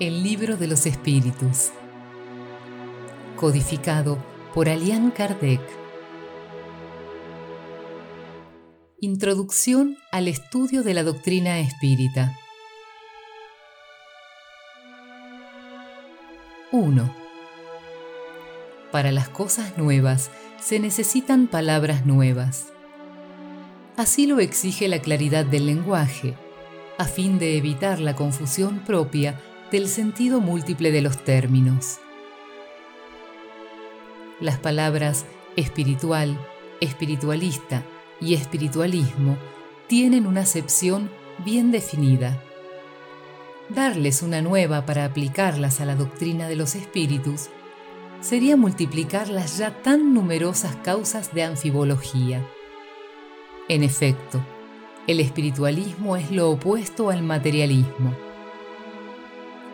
El libro de los espíritus. Codificado por Alian Kardec. Introducción al estudio de la doctrina espírita. 1. Para las cosas nuevas se necesitan palabras nuevas. Así lo exige la claridad del lenguaje, a fin de evitar la confusión propia del sentido múltiple de los términos. Las palabras espiritual, espiritualista y espiritualismo tienen una acepción bien definida. Darles una nueva para aplicarlas a la doctrina de los espíritus sería multiplicar las ya tan numerosas causas de anfibología. En efecto, el espiritualismo es lo opuesto al materialismo.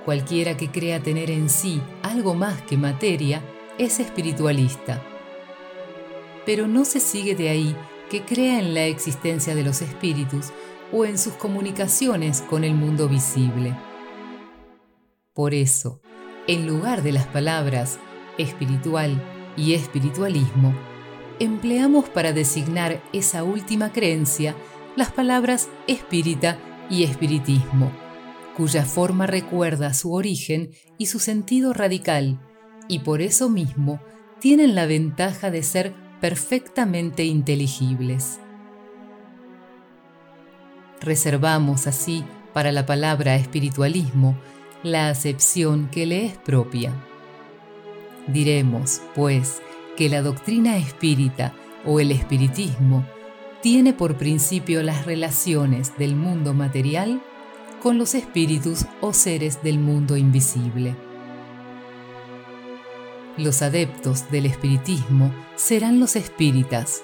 Cualquiera que crea tener en sí algo más que materia es espiritualista. Pero no se sigue de ahí que crea en la existencia de los espíritus o en sus comunicaciones con el mundo visible. Por eso, en lugar de las palabras espiritual y espiritualismo, empleamos para designar esa última creencia las palabras espírita y espiritismo, cuya forma recuerda su origen y su sentido radical, y por eso mismo tienen la ventaja de ser perfectamente inteligibles. Reservamos así para la palabra espiritualismo la acepción que le es propia. Diremos, pues, que la doctrina espírita o el espiritismo tiene por principio las relaciones del mundo material con los espíritus o seres del mundo invisible. Los adeptos del espiritismo serán los espíritas,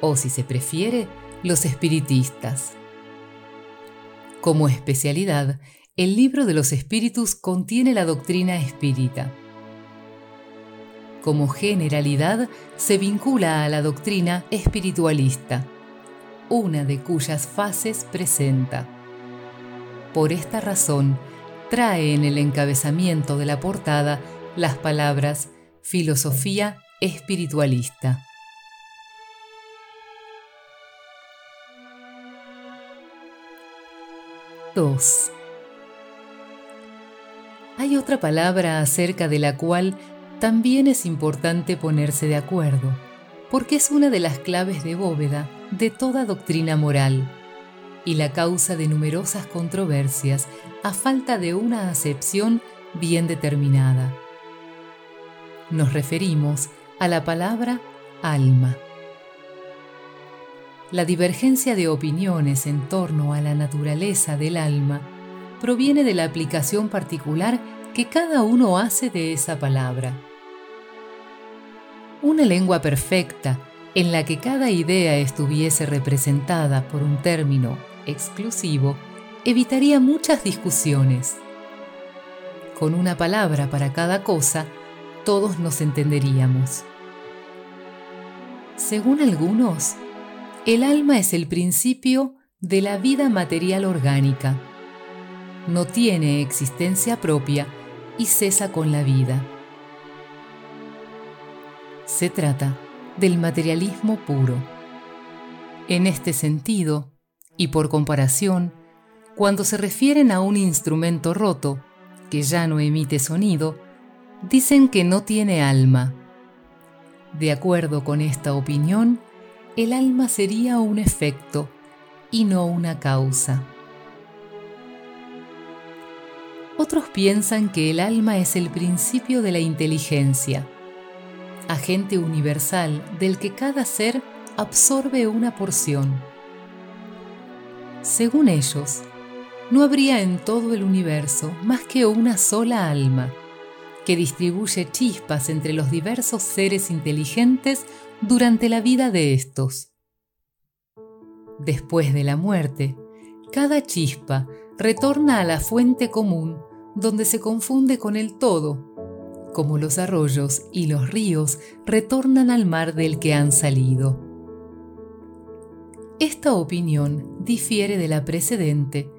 o si se prefiere, los espiritistas. Como especialidad, el libro de los espíritus contiene la doctrina espírita como generalidad se vincula a la doctrina espiritualista, una de cuyas fases presenta. Por esta razón, trae en el encabezamiento de la portada las palabras filosofía espiritualista. II. Hay otra palabra acerca de la cual también es importante ponerse de acuerdo, porque es una de las claves de bóveda de toda doctrina moral y la causa de numerosas controversias a falta de una acepción bien determinada. Nos referimos a la palabra alma. La divergencia de opiniones en torno a la naturaleza del alma proviene de la aplicación particular que cada uno hace de esa palabra una lengua perfecta en la que cada idea estuviese representada por un término exclusivo evitaría muchas discusiones. Con una palabra para cada cosa, todos nos entenderíamos. Según algunos, el alma es el principio de la vida material orgánica. No tiene existencia propia y cesa con la vida. Se trata del materialismo puro. En este sentido, y por comparación, cuando se refieren a un instrumento roto, que ya no emite sonido, dicen que no tiene alma. De acuerdo con esta opinión, el alma sería un efecto y no una causa. Otros piensan que el alma es el principio de la inteligencia agente universal del que cada ser absorbe una porción. Según ellos, no habría en todo el universo más que una sola alma, que distribuye chispas entre los diversos seres inteligentes durante la vida de estos. Después de la muerte, cada chispa retorna a la fuente común donde se confunde con el todo como los arroyos y los ríos retornan al mar del que han salido. Esta opinión difiere de la precedente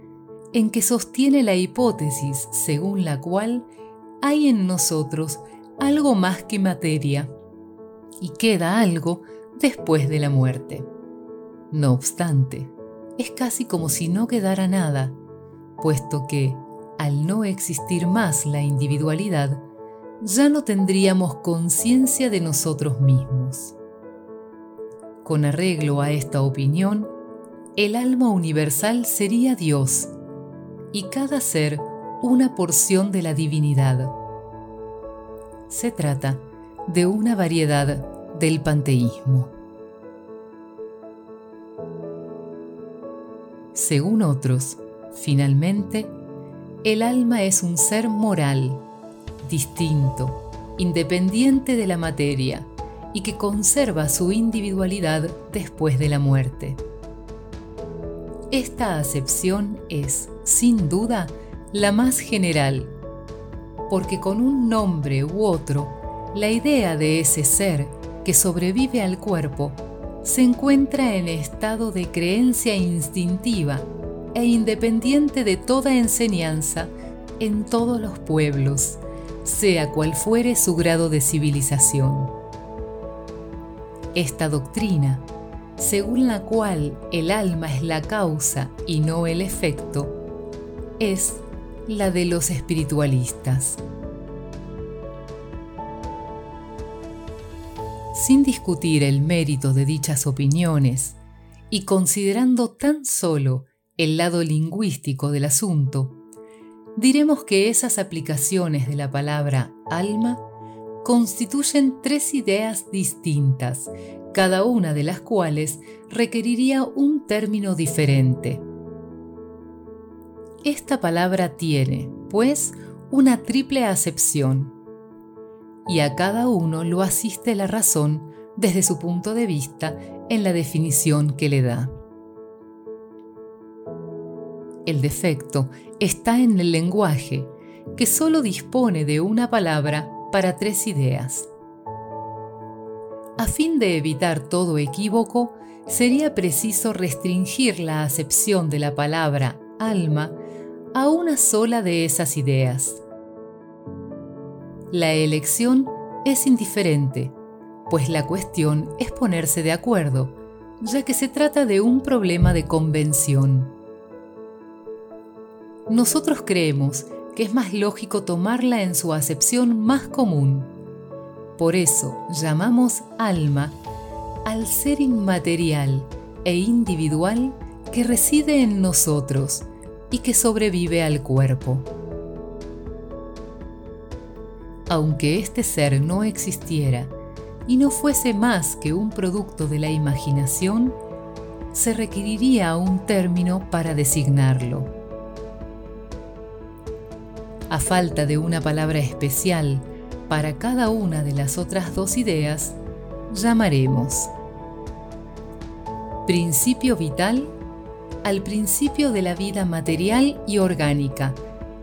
en que sostiene la hipótesis según la cual hay en nosotros algo más que materia y queda algo después de la muerte. No obstante, es casi como si no quedara nada, puesto que, al no existir más la individualidad, ya no tendríamos conciencia de nosotros mismos. Con arreglo a esta opinión, el alma universal sería Dios y cada ser una porción de la divinidad. Se trata de una variedad del panteísmo. Según otros, finalmente, el alma es un ser moral, distinto, independiente de la materia y que conserva su individualidad después de la muerte. Esta acepción es, sin duda, la más general, porque con un nombre u otro, la idea de ese ser que sobrevive al cuerpo se encuentra en estado de creencia instintiva e independiente de toda enseñanza en todos los pueblos, sea cual fuere su grado de civilización. Esta doctrina, según la cual el alma es la causa y no el efecto, es la de los espiritualistas. sin discutir el mérito de dichas opiniones y considerando tan solo el lado lingüístico del asunto, diremos que esas aplicaciones de la palabra alma constituyen tres ideas distintas, cada una de las cuales requeriría un término diferente. Esta palabra tiene, pues, una triple acepción y a cada uno lo asiste la razón desde su punto de vista en la definición que le da. El defecto está en el lenguaje, que solo dispone de una palabra para tres ideas. A fin de evitar todo equívoco, sería preciso restringir la acepción de la palabra alma a una sola de esas ideas. La elección es indiferente, pues la cuestión es ponerse de acuerdo, ya que se trata de un problema de convención. Nosotros creemos que es más lógico tomarla en su acepción más común. Por eso llamamos alma al ser inmaterial e individual que reside en nosotros y que sobrevive al cuerpo aunque este ser no existiera y no fuese más que un producto de la imaginación, se requeriría un término para designarlo. A falta de una palabra especial para cada una de las otras dos ideas, llamaremos principio vital al principio de la vida material y orgánica,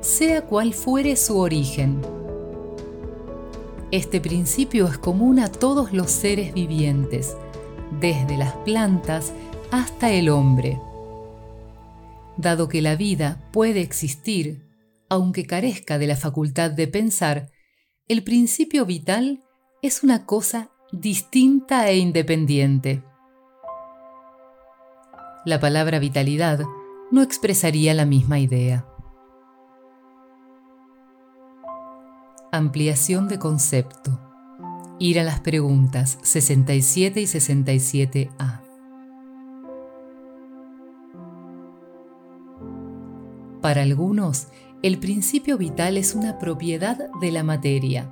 sea cual fuere su origen este principio es común a todos los seres vivientes, desde las plantas hasta el hombre. Dado que la vida puede existir, aunque carezca de la facultad de pensar, el principio vital es una cosa distinta e independiente. La palabra vitalidad no expresaría la misma idea. Ampliación de concepto. Ir a las preguntas 67 y 67a. Para algunos, el principio vital es una propiedad de la materia,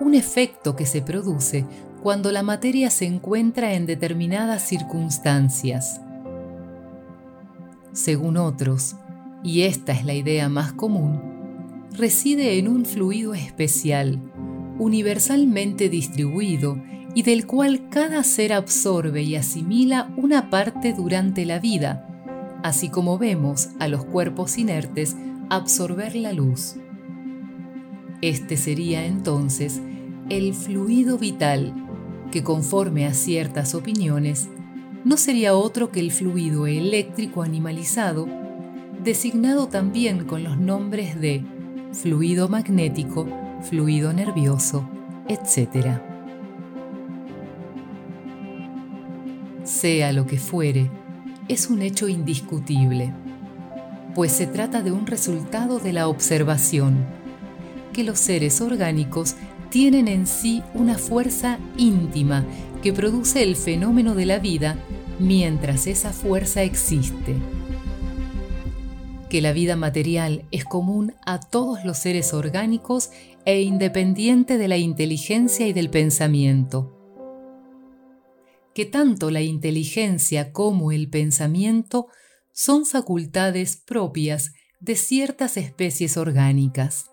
un efecto que se produce cuando la materia se encuentra en determinadas circunstancias. Según otros, y esta es la idea más común, reside en un fluido especial, universalmente distribuido y del cual cada ser absorbe y asimila una parte durante la vida, así como vemos a los cuerpos inertes absorber la luz. Este sería entonces el fluido vital, que conforme a ciertas opiniones, no sería otro que el fluido eléctrico animalizado designado también con los nombres de fluido magnético, fluido nervioso, etc. Sea lo que fuere, es un hecho indiscutible, pues se trata de un resultado de la observación, que los seres orgánicos tienen en sí una fuerza íntima que produce el fenómeno de la vida mientras esa fuerza existe. Que la vida material es común a todos los seres orgánicos e independiente de la inteligencia y del pensamiento. Que tanto la inteligencia como el pensamiento son facultades propias de ciertas especies orgánicas.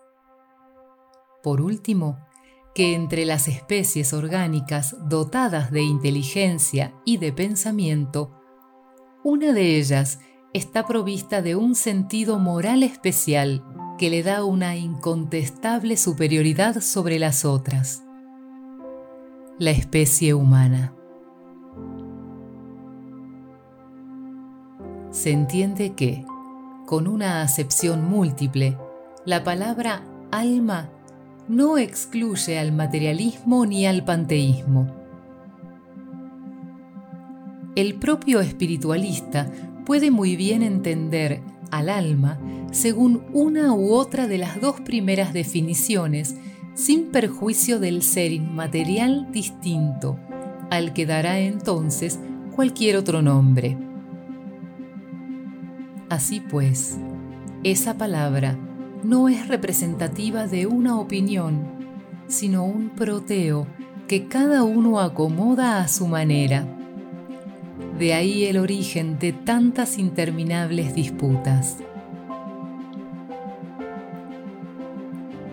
Por último, que entre las especies orgánicas dotadas de inteligencia y de pensamiento, una de ellas está provista de un sentido moral especial que le da una incontestable superioridad sobre las otras, la especie humana. Se entiende que, con una acepción múltiple, la palabra alma no excluye al materialismo ni al panteísmo. El propio espiritualista puede muy bien entender al alma según una u otra de las dos primeras definiciones, sin perjuicio del ser inmaterial distinto, al que dará entonces cualquier otro nombre. Así pues, esa palabra no es representativa de una opinión, sino un proteo que cada uno acomoda a su manera. De ahí el origen de tantas interminables disputas.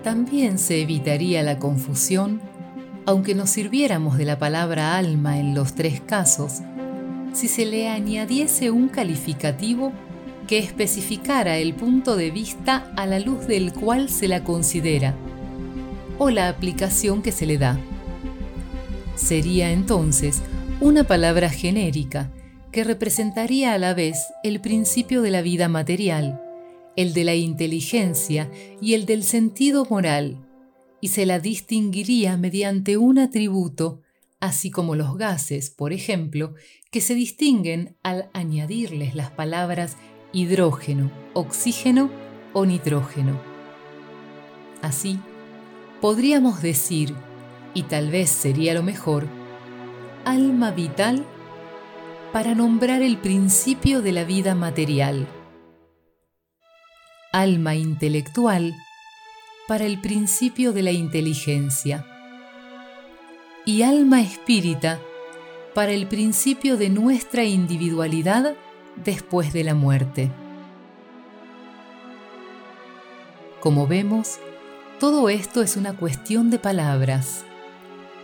También se evitaría la confusión, aunque nos sirviéramos de la palabra alma en los tres casos, si se le añadiese un calificativo que especificara el punto de vista a la luz del cual se la considera o la aplicación que se le da. Sería entonces una palabra genérica que representaría a la vez el principio de la vida material, el de la inteligencia y el del sentido moral, y se la distinguiría mediante un atributo, así como los gases, por ejemplo, que se distinguen al añadirles las palabras hidrógeno, oxígeno o nitrógeno. Así, podríamos decir, y tal vez sería lo mejor, alma vital para nombrar el principio de la vida material, alma intelectual para el principio de la inteligencia y alma espírita para el principio de nuestra individualidad después de la muerte. Como vemos, todo esto es una cuestión de palabras,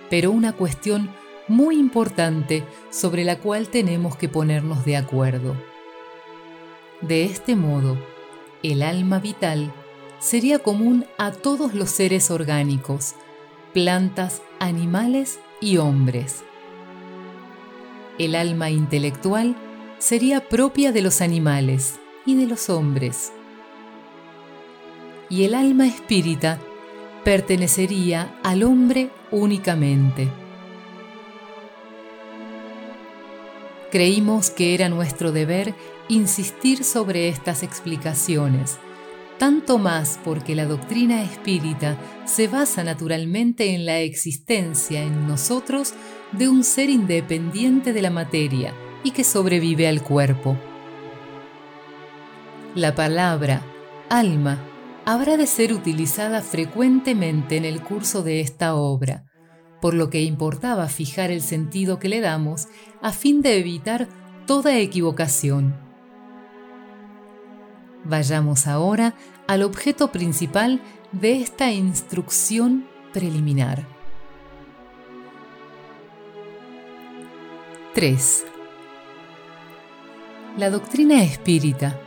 pero una cuestión muy importante sobre la cual tenemos que ponernos de acuerdo. De este modo, el alma vital sería común a todos los seres orgánicos, plantas, animales y hombres. El alma intelectual sería propia de los animales y de los hombres. Y el alma espírita pertenecería al hombre únicamente. Creímos que era nuestro deber insistir sobre estas explicaciones, tanto más porque la doctrina espírita se basa naturalmente en la existencia en nosotros de un ser independiente de la materia, y que sobrevive al cuerpo. La palabra alma habrá de ser utilizada frecuentemente en el curso de esta obra, por lo que importaba fijar el sentido que le damos a fin de evitar toda equivocación. Vayamos ahora al objeto principal de esta instrucción preliminar. 3. La doctrina espírita,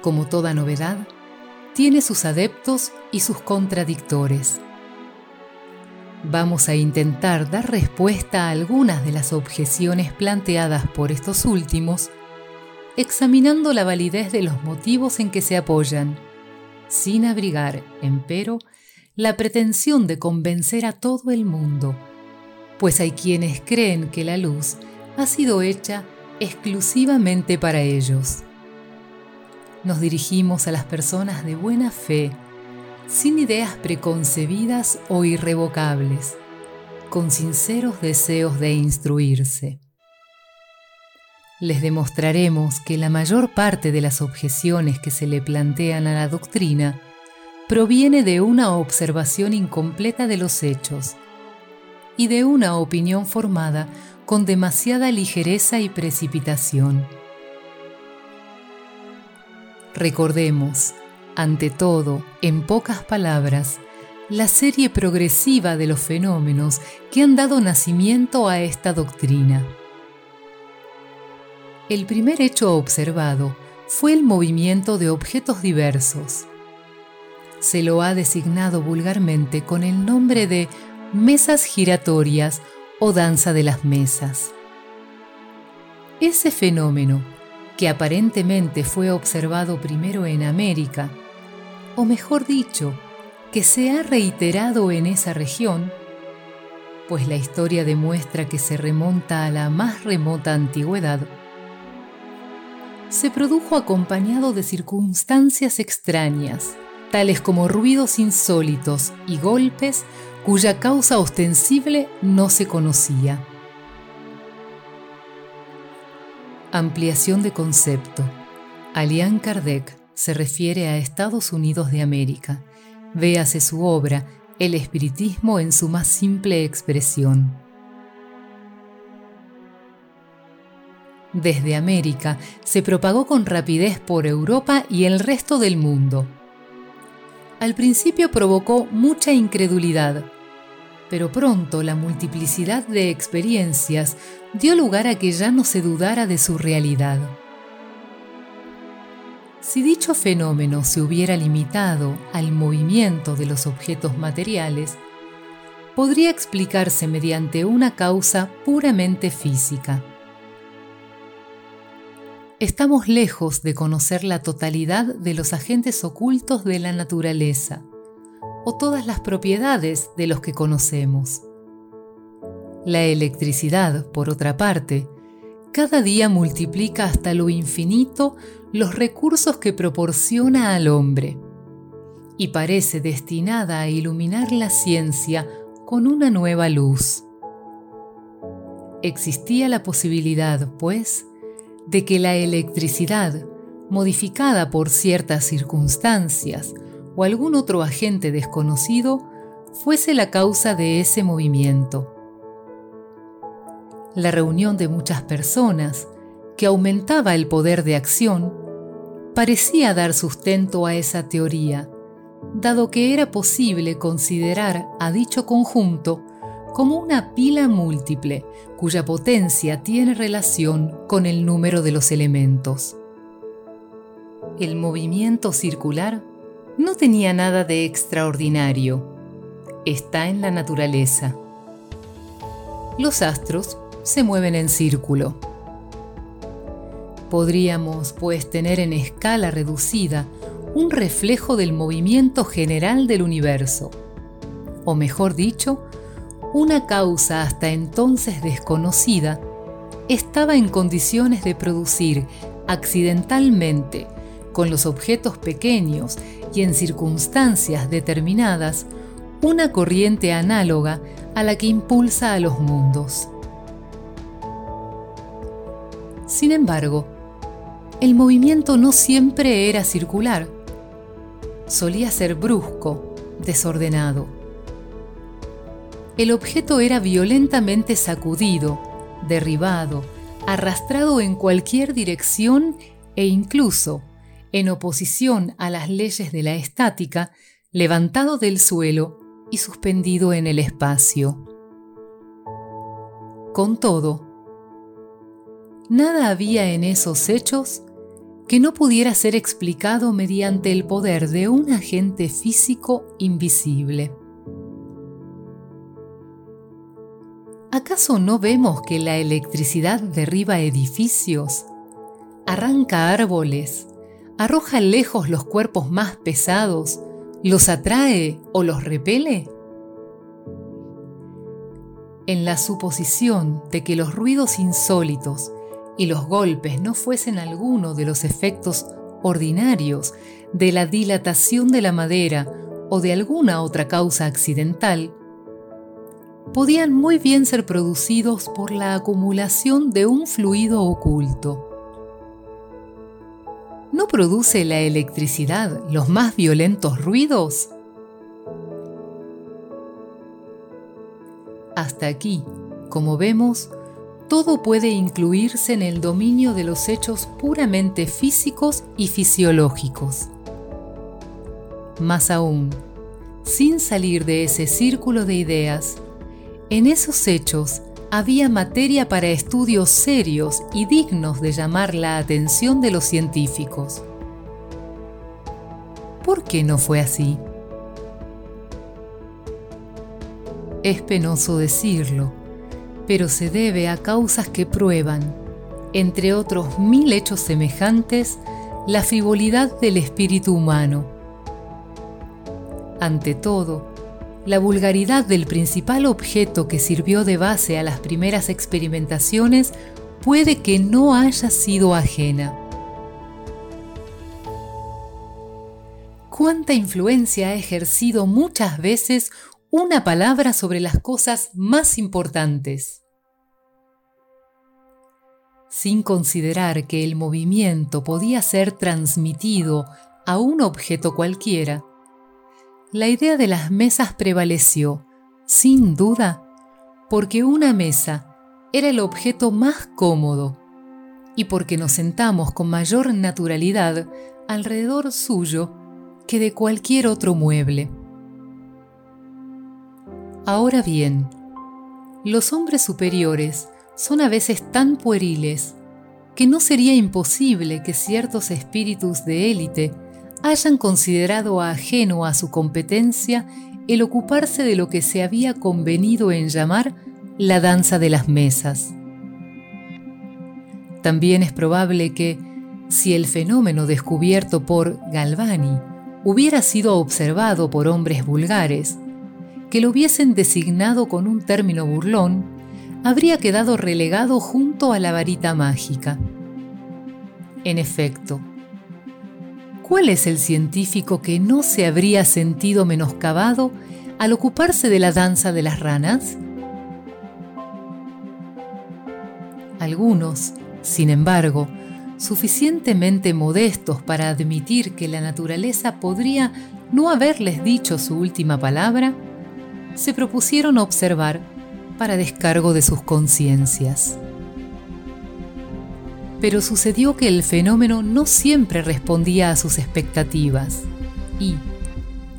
como toda novedad, tiene sus adeptos y sus contradictores. Vamos a intentar dar respuesta a algunas de las objeciones planteadas por estos últimos, examinando la validez de los motivos en que se apoyan, sin abrigar, empero, la pretensión de convencer a todo el mundo, pues hay quienes creen que la luz ha sido hecha exclusivamente para ellos. Nos dirigimos a las personas de buena fe, sin ideas preconcebidas o irrevocables, con sinceros deseos de instruirse. Les demostraremos que la mayor parte de las objeciones que se le plantean a la doctrina proviene de una observación incompleta de los hechos y de una opinión formada con demasiada ligereza y precipitación. Recordemos, ante todo, en pocas palabras, la serie progresiva de los fenómenos que han dado nacimiento a esta doctrina. El primer hecho observado fue el movimiento de objetos diversos, se lo ha designado vulgarmente con el nombre de mesas giratorias o danza de las mesas. Ese fenómeno, que aparentemente fue observado primero en América, o mejor dicho, que se ha reiterado en esa región, pues la historia demuestra que se remonta a la más remota antigüedad, se produjo acompañado de circunstancias extrañas tales como ruidos insólitos y golpes cuya causa ostensible no se conocía. Ampliación de concepto. Alian Kardec se refiere a Estados Unidos de América. Véase su obra El espiritismo en su más simple expresión. Desde América se propagó con rapidez por Europa y el resto del mundo al principio provocó mucha incredulidad, pero pronto la multiplicidad de experiencias dio lugar a que ya no se dudara de su realidad. Si dicho fenómeno se hubiera limitado al movimiento de los objetos materiales, podría explicarse mediante una causa puramente física estamos lejos de conocer la totalidad de los agentes ocultos de la naturaleza o todas las propiedades de los que conocemos. La electricidad, por otra parte, cada día multiplica hasta lo infinito los recursos que proporciona al hombre y parece destinada a iluminar la ciencia con una nueva luz. Existía la posibilidad, pues, de que la electricidad, modificada por ciertas circunstancias o algún otro agente desconocido, fuese la causa de ese movimiento. La reunión de muchas personas, que aumentaba el poder de acción, parecía dar sustento a esa teoría, dado que era posible considerar a dicho conjunto como una pila múltiple cuya potencia tiene relación con el número de los elementos. El movimiento circular no tenía nada de extraordinario. Está en la naturaleza. Los astros se mueven en círculo. Podríamos, pues, tener en escala reducida un reflejo del movimiento general del universo, o mejor dicho, una causa hasta entonces desconocida estaba en condiciones de producir accidentalmente, con los objetos pequeños y en circunstancias determinadas, una corriente análoga a la que impulsa a los mundos. Sin embargo, el movimiento no siempre era circular, solía ser brusco, desordenado el objeto era violentamente sacudido, derribado, arrastrado en cualquier dirección e incluso, en oposición a las leyes de la estática, levantado del suelo y suspendido en el espacio. Con todo, nada había en esos hechos que no pudiera ser explicado mediante el poder de un agente físico invisible. ¿Acaso no vemos que la electricidad derriba edificios? arranca árboles, arroja lejos los cuerpos más pesados, los atrae o los repele? En la suposición de que los ruidos insólitos y los golpes no fuesen alguno de los efectos ordinarios de la dilatación de la madera o de alguna otra causa accidental, podían muy bien ser producidos por la acumulación de un fluido oculto. ¿No produce la electricidad los más violentos ruidos? Hasta aquí, como vemos, todo puede incluirse en el dominio de los hechos puramente físicos y fisiológicos. Más aún, sin salir de ese círculo de ideas, en esos hechos había materia para estudios serios y dignos de llamar la atención de los científicos. ¿Por qué no fue así? Es penoso decirlo, pero se debe a causas que prueban, entre otros mil hechos semejantes, la frivolidad del espíritu humano. Ante todo, la vulgaridad del principal objeto que sirvió de base a las primeras experimentaciones puede que no haya sido ajena. ¿Cuánta influencia ha ejercido muchas veces una palabra sobre las cosas más importantes. Sin considerar que el movimiento podía ser transmitido a un objeto cualquiera, la idea de las mesas prevaleció, sin duda, porque una mesa era el objeto más cómodo y porque nos sentamos con mayor naturalidad alrededor suyo que de cualquier otro mueble. Ahora bien, los hombres superiores son a veces tan pueriles que no sería imposible que ciertos espíritus de élite hayan considerado ajeno a su competencia el ocuparse de lo que se había convenido en llamar la danza de las mesas. También es probable que, si el fenómeno descubierto por Galvani hubiera sido observado por hombres vulgares, que lo hubiesen designado con un término burlón, habría quedado relegado junto a la varita mágica. En efecto, ¿cuál es el científico que no se habría sentido menoscabado al ocuparse de la danza de las ranas? Algunos, sin embargo, suficientemente modestos para admitir que la naturaleza podría no haberles dicho su última palabra, se propusieron observar para descargo de sus conciencias. Pero sucedió que el fenómeno no siempre respondía a sus expectativas y,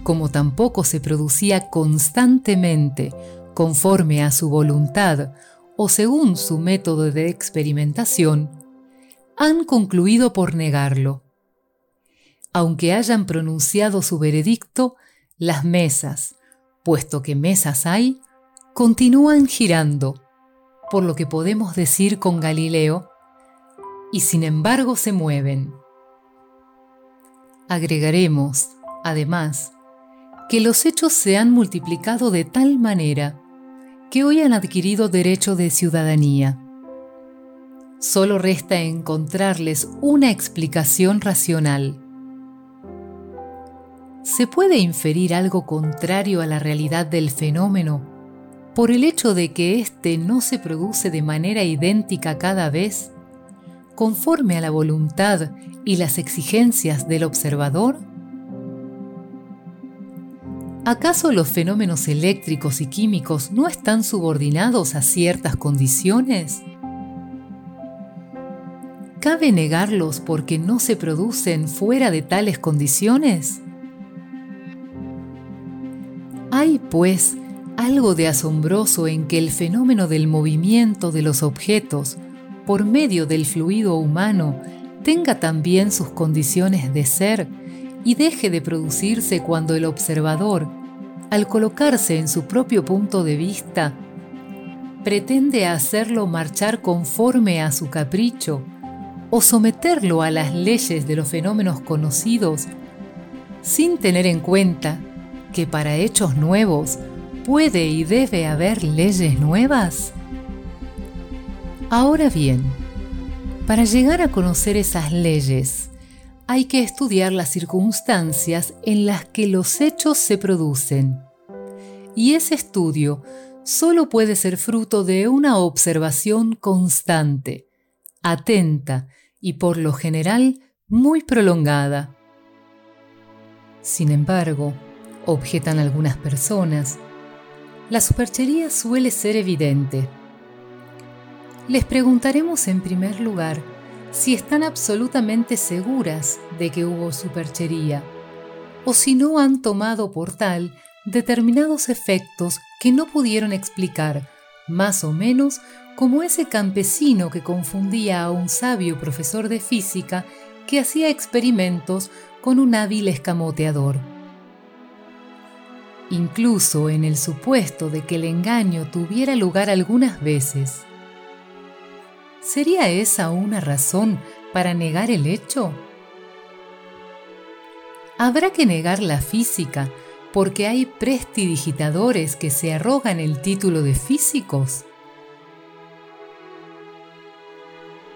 como tampoco se producía constantemente conforme a su voluntad o según su método de experimentación, han concluido por negarlo. Aunque hayan pronunciado su veredicto, las mesas, puesto que mesas hay, continúan girando, por lo que podemos decir con Galileo, y sin embargo se mueven. Agregaremos, además, que los hechos se han multiplicado de tal manera que hoy han adquirido derecho de ciudadanía. Solo resta encontrarles una explicación racional ¿Se puede inferir algo contrario a la realidad del fenómeno por el hecho de que éste no se produce de manera idéntica cada vez, conforme a la voluntad y las exigencias del observador? ¿Acaso los fenómenos eléctricos y químicos no están subordinados a ciertas condiciones? ¿Cabe negarlos porque no se producen fuera de tales condiciones? Hay, pues, algo de asombroso en que el fenómeno del movimiento de los objetos por medio del fluido humano tenga también sus condiciones de ser y deje de producirse cuando el observador, al colocarse en su propio punto de vista, pretende hacerlo marchar conforme a su capricho o someterlo a las leyes de los fenómenos conocidos sin tener en cuenta que para hechos nuevos puede y debe haber leyes nuevas? Ahora bien, para llegar a conocer esas leyes, hay que estudiar las circunstancias en las que los hechos se producen. Y ese estudio solo puede ser fruto de una observación constante, atenta y por lo general muy prolongada. Sin embargo, objetan algunas personas, la superchería suele ser evidente. Les preguntaremos en primer lugar si están absolutamente seguras de que hubo superchería o si no han tomado por tal determinados efectos que no pudieron explicar, más o menos como ese campesino que confundía a un sabio profesor de física que hacía experimentos con un hábil escamoteador. Incluso en el supuesto de que el engaño tuviera lugar algunas veces, ¿Sería esa una razón para negar el hecho? Habrá que negar la física porque hay prestidigitadores que se arrogan el título de físicos.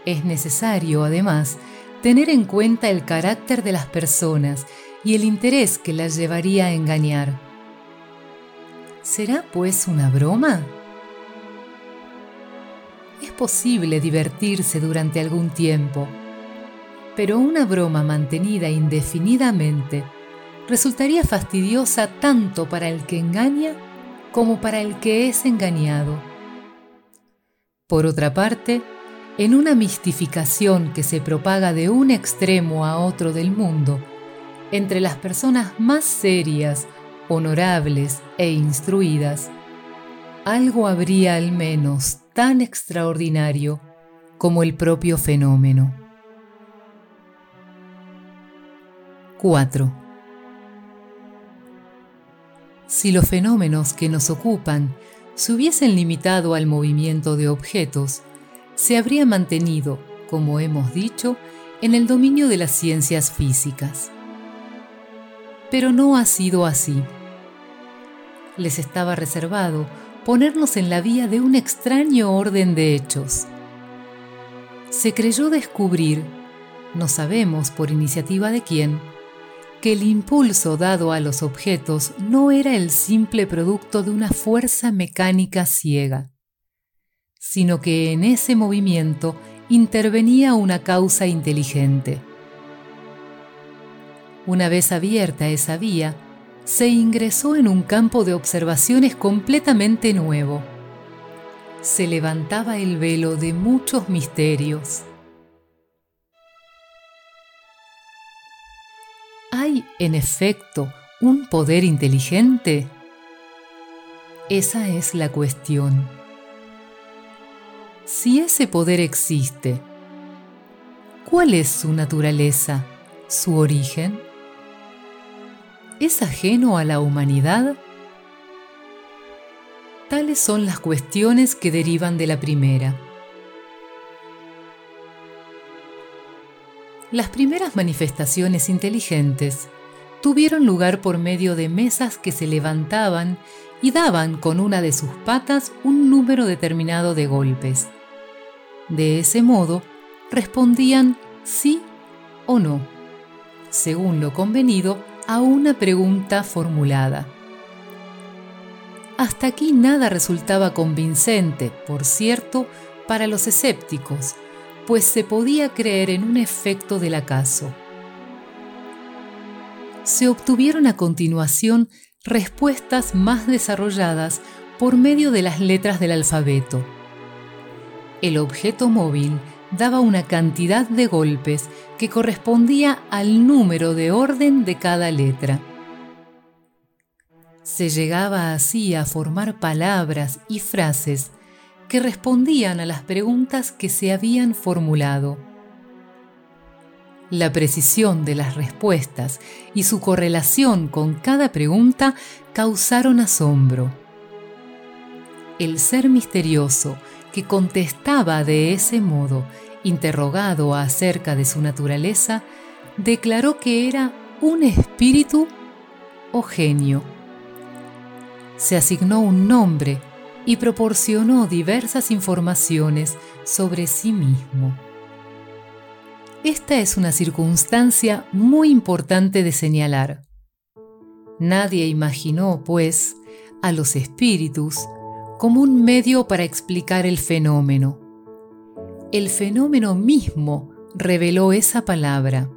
Es necesario, además, tener en cuenta el carácter de las personas y el interés que las llevaría a engañar. ¿Será pues una broma? Es posible divertirse durante algún tiempo, pero una broma mantenida indefinidamente resultaría fastidiosa tanto para el que engaña como para el que es engañado. Por otra parte, en una mistificación que se propaga de un extremo a otro del mundo, entre las personas más serias, honorables e instruidas, algo habría al menos tan extraordinario como el propio fenómeno. 4. Si los fenómenos que nos ocupan se hubiesen limitado al movimiento de objetos, se habría mantenido, como hemos dicho, en el dominio de las ciencias físicas. Pero no ha sido así. Les estaba reservado ponernos en la vía de un extraño orden de hechos. Se creyó descubrir, no sabemos por iniciativa de quién, que el impulso dado a los objetos no era el simple producto de una fuerza mecánica ciega, sino que en ese movimiento intervenía una causa inteligente. Una vez abierta esa vía, se ingresó en un campo de observaciones completamente nuevo. Se levantaba el velo de muchos misterios. ¿Hay, en efecto, un poder inteligente? Esa es la cuestión. Si ese poder existe, ¿cuál es su naturaleza, su origen? ¿Es ajeno a la humanidad? Tales son las cuestiones que derivan de la primera. Las primeras manifestaciones inteligentes tuvieron lugar por medio de mesas que se levantaban y daban con una de sus patas un número determinado de golpes. De ese modo, respondían sí o no, según lo convenido a una pregunta formulada. Hasta aquí nada resultaba convincente, por cierto, para los escépticos, pues se podía creer en un efecto del acaso. Se obtuvieron a continuación respuestas más desarrolladas por medio de las letras del alfabeto. El objeto móvil daba una cantidad de golpes que correspondía al número de orden de cada letra. Se llegaba así a formar palabras y frases que respondían a las preguntas que se habían formulado. La precisión de las respuestas y su correlación con cada pregunta causaron asombro. El ser misterioso que contestaba de ese modo interrogado acerca de su naturaleza, declaró que era un espíritu o genio. Se asignó un nombre y proporcionó diversas informaciones sobre sí mismo. Esta es una circunstancia muy importante de señalar. Nadie imaginó, pues, a los espíritus como un medio para explicar el fenómeno. El fenómeno mismo reveló esa palabra.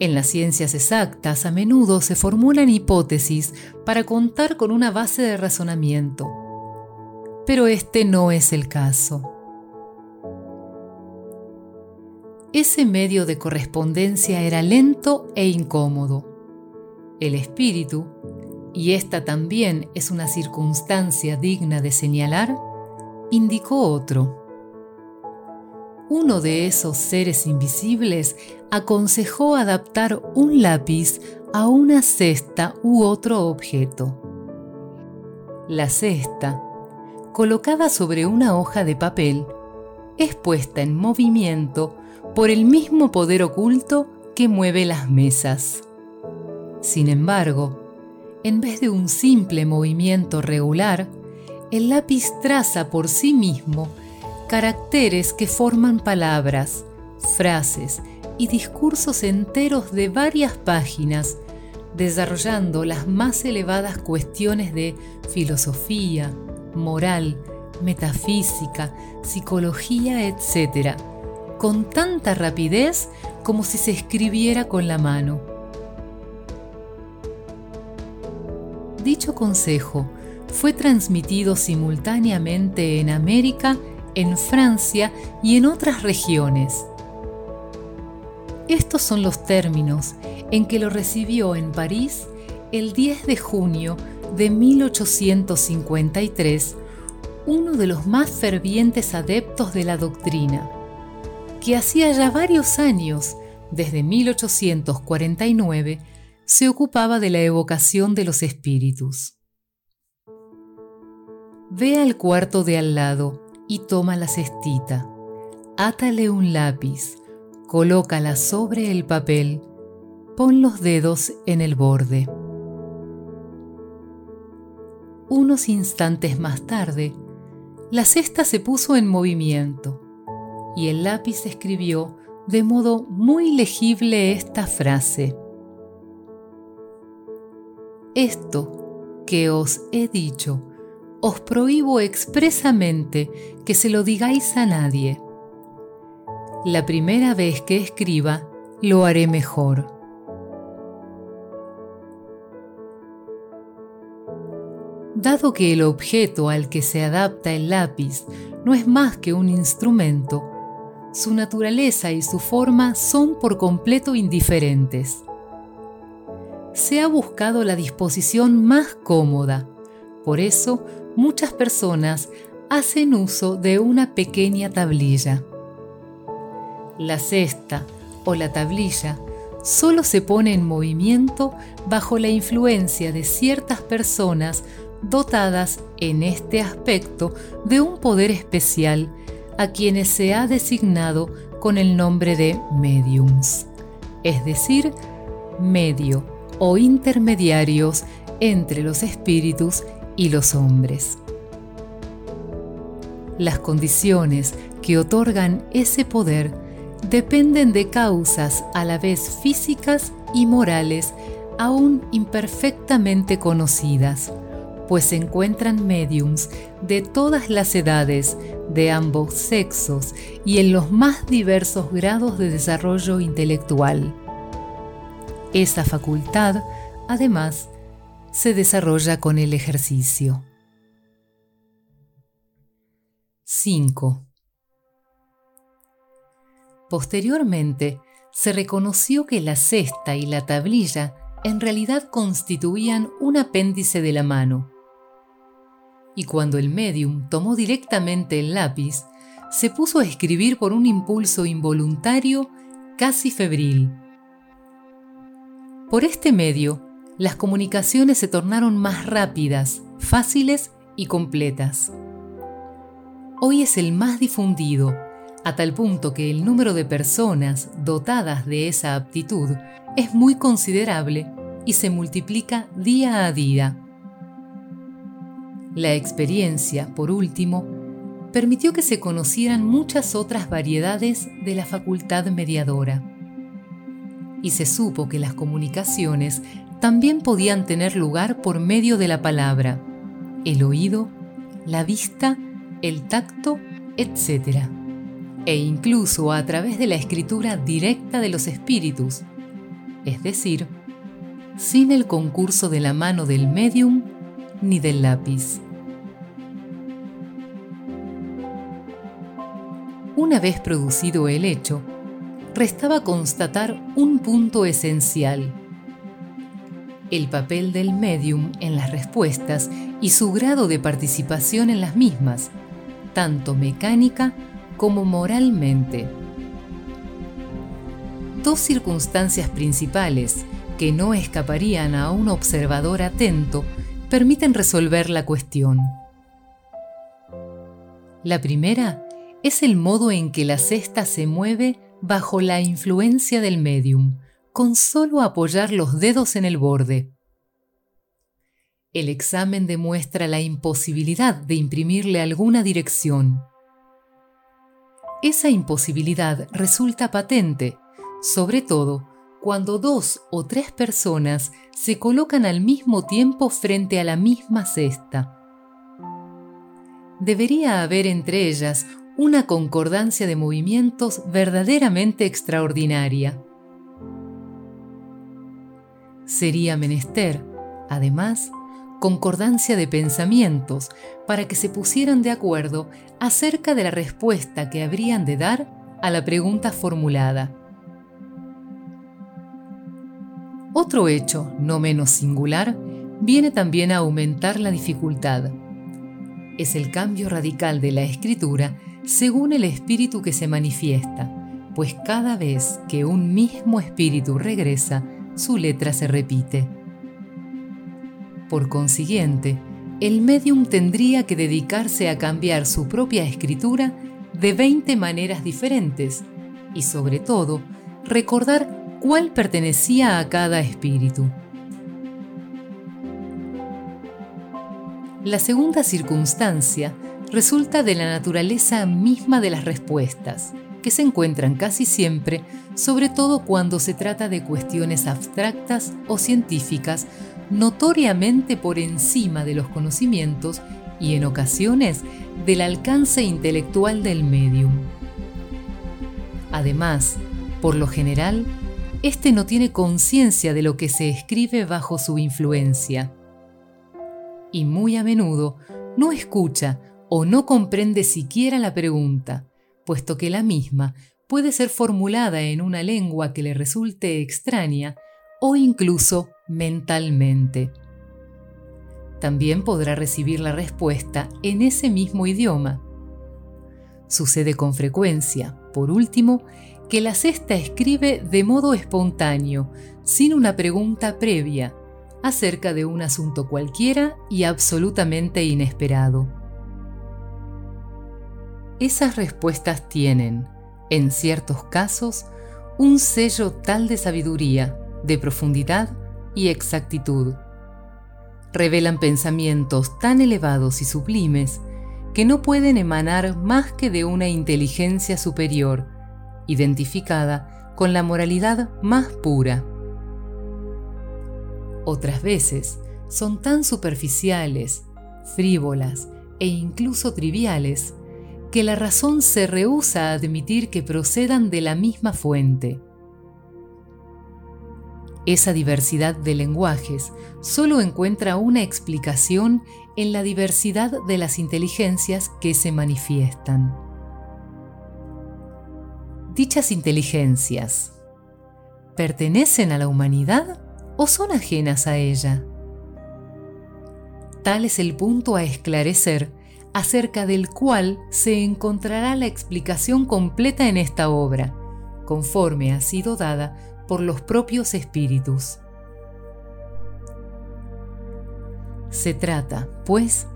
En las ciencias exactas a menudo se formulan hipótesis para contar con una base de razonamiento, pero este no es el caso. Ese medio de correspondencia era lento e incómodo. El espíritu, y esta también es una circunstancia digna de señalar, indicó otro uno de esos seres invisibles aconsejó adaptar un lápiz a una cesta u otro objeto. La cesta, colocada sobre una hoja de papel, es puesta en movimiento por el mismo poder oculto que mueve las mesas. Sin embargo, en vez de un simple movimiento regular, el lápiz traza por sí mismo caracteres que forman palabras, frases y discursos enteros de varias páginas, desarrollando las más elevadas cuestiones de filosofía, moral, metafísica, psicología, etc., con tanta rapidez como si se escribiera con la mano. Dicho consejo fue transmitido simultáneamente en América en Francia y en otras regiones. Estos son los términos en que lo recibió en París el 10 de junio de 1853 uno de los más fervientes adeptos de la doctrina, que hacía ya varios años, desde 1849, se ocupaba de la evocación de los espíritus. Ve al cuarto de al lado y toma la cestita. Átale un lápiz, colócala sobre el papel, pon los dedos en el borde. Unos instantes más tarde, la cesta se puso en movimiento y el lápiz escribió de modo muy legible esta frase. Esto que os he dicho os prohíbo expresamente que se lo digáis a nadie. La primera vez que escriba, lo haré mejor. Dado que el objeto al que se adapta el lápiz no es más que un instrumento, su naturaleza y su forma son por completo indiferentes. Se ha buscado la disposición más cómoda, por eso muchas personas hacen uso de una pequeña tablilla. La cesta o la tablilla solo se pone en movimiento bajo la influencia de ciertas personas dotadas en este aspecto de un poder especial a quienes se ha designado con el nombre de mediums, es decir, medio o intermediarios entre los espíritus y los hombres. Las condiciones que otorgan ese poder dependen de causas a la vez físicas y morales aún imperfectamente conocidas, pues se encuentran mediums de todas las edades, de ambos sexos y en los más diversos grados de desarrollo intelectual. Esa facultad, además, se desarrolla con el ejercicio. 5. Posteriormente, se reconoció que la cesta y la tablilla en realidad constituían un apéndice de la mano. Y cuando el medium tomó directamente el lápiz, se puso a escribir por un impulso involuntario casi febril. Por este medio, las comunicaciones se tornaron más rápidas, fáciles y completas. Hoy es el más difundido, a tal punto que el número de personas dotadas de esa aptitud es muy considerable y se multiplica día a día. La experiencia, por último, permitió que se conocieran muchas otras variedades de la facultad mediadora. Y se supo que las comunicaciones también podían tener lugar por medio de la palabra, el oído, la vista, el tacto, etc. E incluso a través de la escritura directa de los espíritus, es decir, sin el concurso de la mano del medium ni del lápiz. Una vez producido el hecho, restaba constatar un punto esencial el papel del medium en las respuestas y su grado de participación en las mismas, tanto mecánica como moralmente. Dos circunstancias principales que no escaparían a un observador atento permiten resolver la cuestión. La primera es el modo en que la cesta se mueve bajo la influencia del medium, con solo apoyar los dedos en el borde. El examen demuestra la imposibilidad de imprimirle alguna dirección. Esa imposibilidad resulta patente, sobre todo cuando dos o tres personas se colocan al mismo tiempo frente a la misma cesta. Debería haber entre ellas una concordancia de movimientos verdaderamente extraordinaria sería menester, además, concordancia de pensamientos para que se pusieran de acuerdo acerca de la respuesta que habrían de dar a la pregunta formulada. Otro hecho, no menos singular, viene también a aumentar la dificultad. Es el cambio radical de la escritura según el espíritu que se manifiesta, pues cada vez que un mismo espíritu regresa, su letra se repite. Por consiguiente, el medium tendría que dedicarse a cambiar su propia escritura de 20 maneras diferentes y sobre todo recordar cuál pertenecía a cada espíritu. La segunda circunstancia resulta de la naturaleza misma de las respuestas que se encuentran casi siempre, sobre todo cuando se trata de cuestiones abstractas o científicas, notoriamente por encima de los conocimientos y en ocasiones del alcance intelectual del medium. Además, por lo general, éste no tiene conciencia de lo que se escribe bajo su influencia. Y muy a menudo no escucha o no comprende siquiera la pregunta, puesto que la misma puede ser formulada en una lengua que le resulte extraña o incluso mentalmente. También podrá recibir la respuesta en ese mismo idioma. Sucede con frecuencia, por último, que la cesta escribe de modo espontáneo, sin una pregunta previa, acerca de un asunto cualquiera y absolutamente inesperado. Esas respuestas tienen, en ciertos casos, un sello tal de sabiduría, de profundidad y exactitud. Revelan pensamientos tan elevados y sublimes que no pueden emanar más que de una inteligencia superior, identificada con la moralidad más pura. Otras veces son tan superficiales, frívolas e incluso triviales que la razón se rehúsa a admitir que procedan de la misma fuente. Esa diversidad de lenguajes solo encuentra una explicación en la diversidad de las inteligencias que se manifiestan. Dichas inteligencias, ¿pertenecen a la humanidad o son ajenas a ella? Tal es el punto a esclarecer acerca del cual se encontrará la explicación completa en esta obra, conforme ha sido dada por los propios espíritus. Se trata, pues,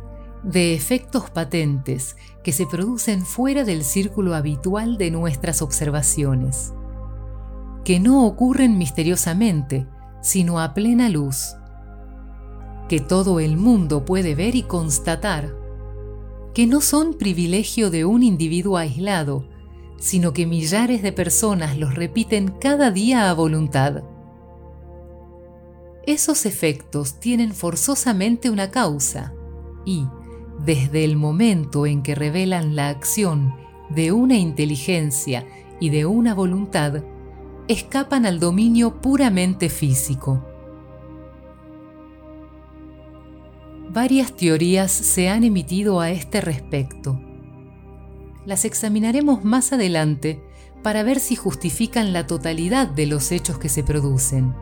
de efectos patentes que se producen fuera del círculo habitual de nuestras observaciones, que no ocurren misteriosamente, sino a plena luz, que todo el mundo puede ver y constatar, que no son privilegio de un individuo aislado, sino que millares de personas los repiten cada día a voluntad. Esos efectos tienen forzosamente una causa y, desde el momento en que revelan la acción de una inteligencia y de una voluntad, escapan al dominio puramente físico. Varias teorías se han emitido a este respecto. Las examinaremos más adelante para ver si justifican la totalidad de los hechos que se producen.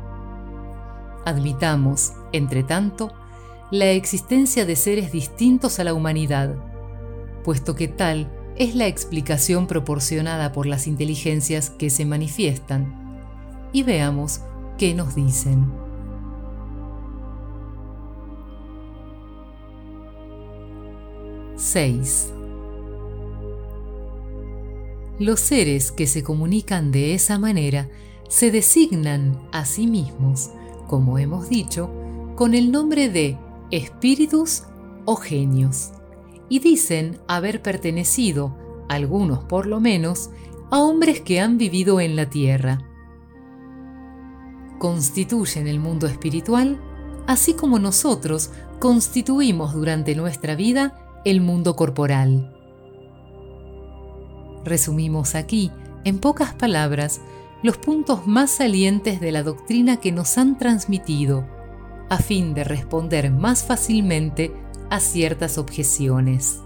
Admitamos, entre tanto, la existencia de seres distintos a la humanidad, puesto que tal es la explicación proporcionada por las inteligencias que se manifiestan. Y veamos qué nos dicen. (6) Los seres que se comunican de esa manera se designan a sí mismos, como hemos dicho, con el nombre de espíritus o genios, y dicen haber pertenecido, algunos por lo menos, a hombres que han vivido en la tierra. Constituyen el mundo espiritual, así como nosotros constituimos durante nuestra vida el mundo corporal. Resumimos aquí, en pocas palabras, los puntos más salientes de la doctrina que nos han transmitido a fin de responder más fácilmente a ciertas objeciones.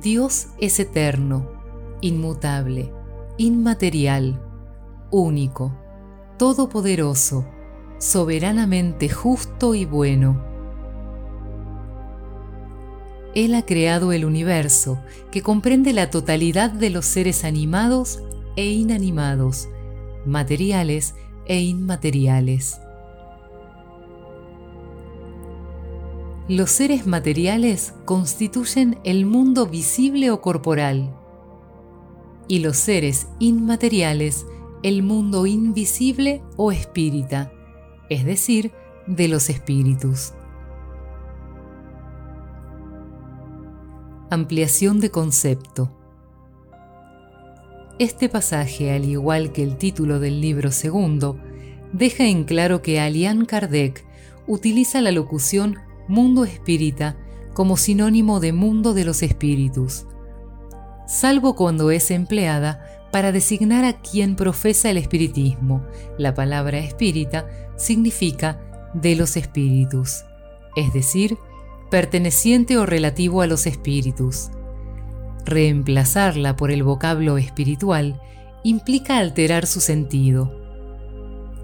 Dios es eterno, inmutable, inmaterial, único, todopoderoso, soberanamente justo y bueno. Él ha creado el universo, que comprende la totalidad de los seres animados e inanimados, materiales e inmateriales. Los seres materiales constituyen el mundo visible o corporal y los seres inmateriales el mundo invisible o espírita, es decir, de los espíritus. Ampliación de concepto. Este pasaje, al igual que el título del libro segundo, deja en claro que Alian Kardec utiliza la locución mundo espírita como sinónimo de mundo de los espíritus, salvo cuando es empleada para designar a quien profesa el espiritismo. La palabra espírita significa de los espíritus, es decir, perteneciente o relativo a los espíritus. Reemplazarla por el vocablo espiritual implica alterar su sentido.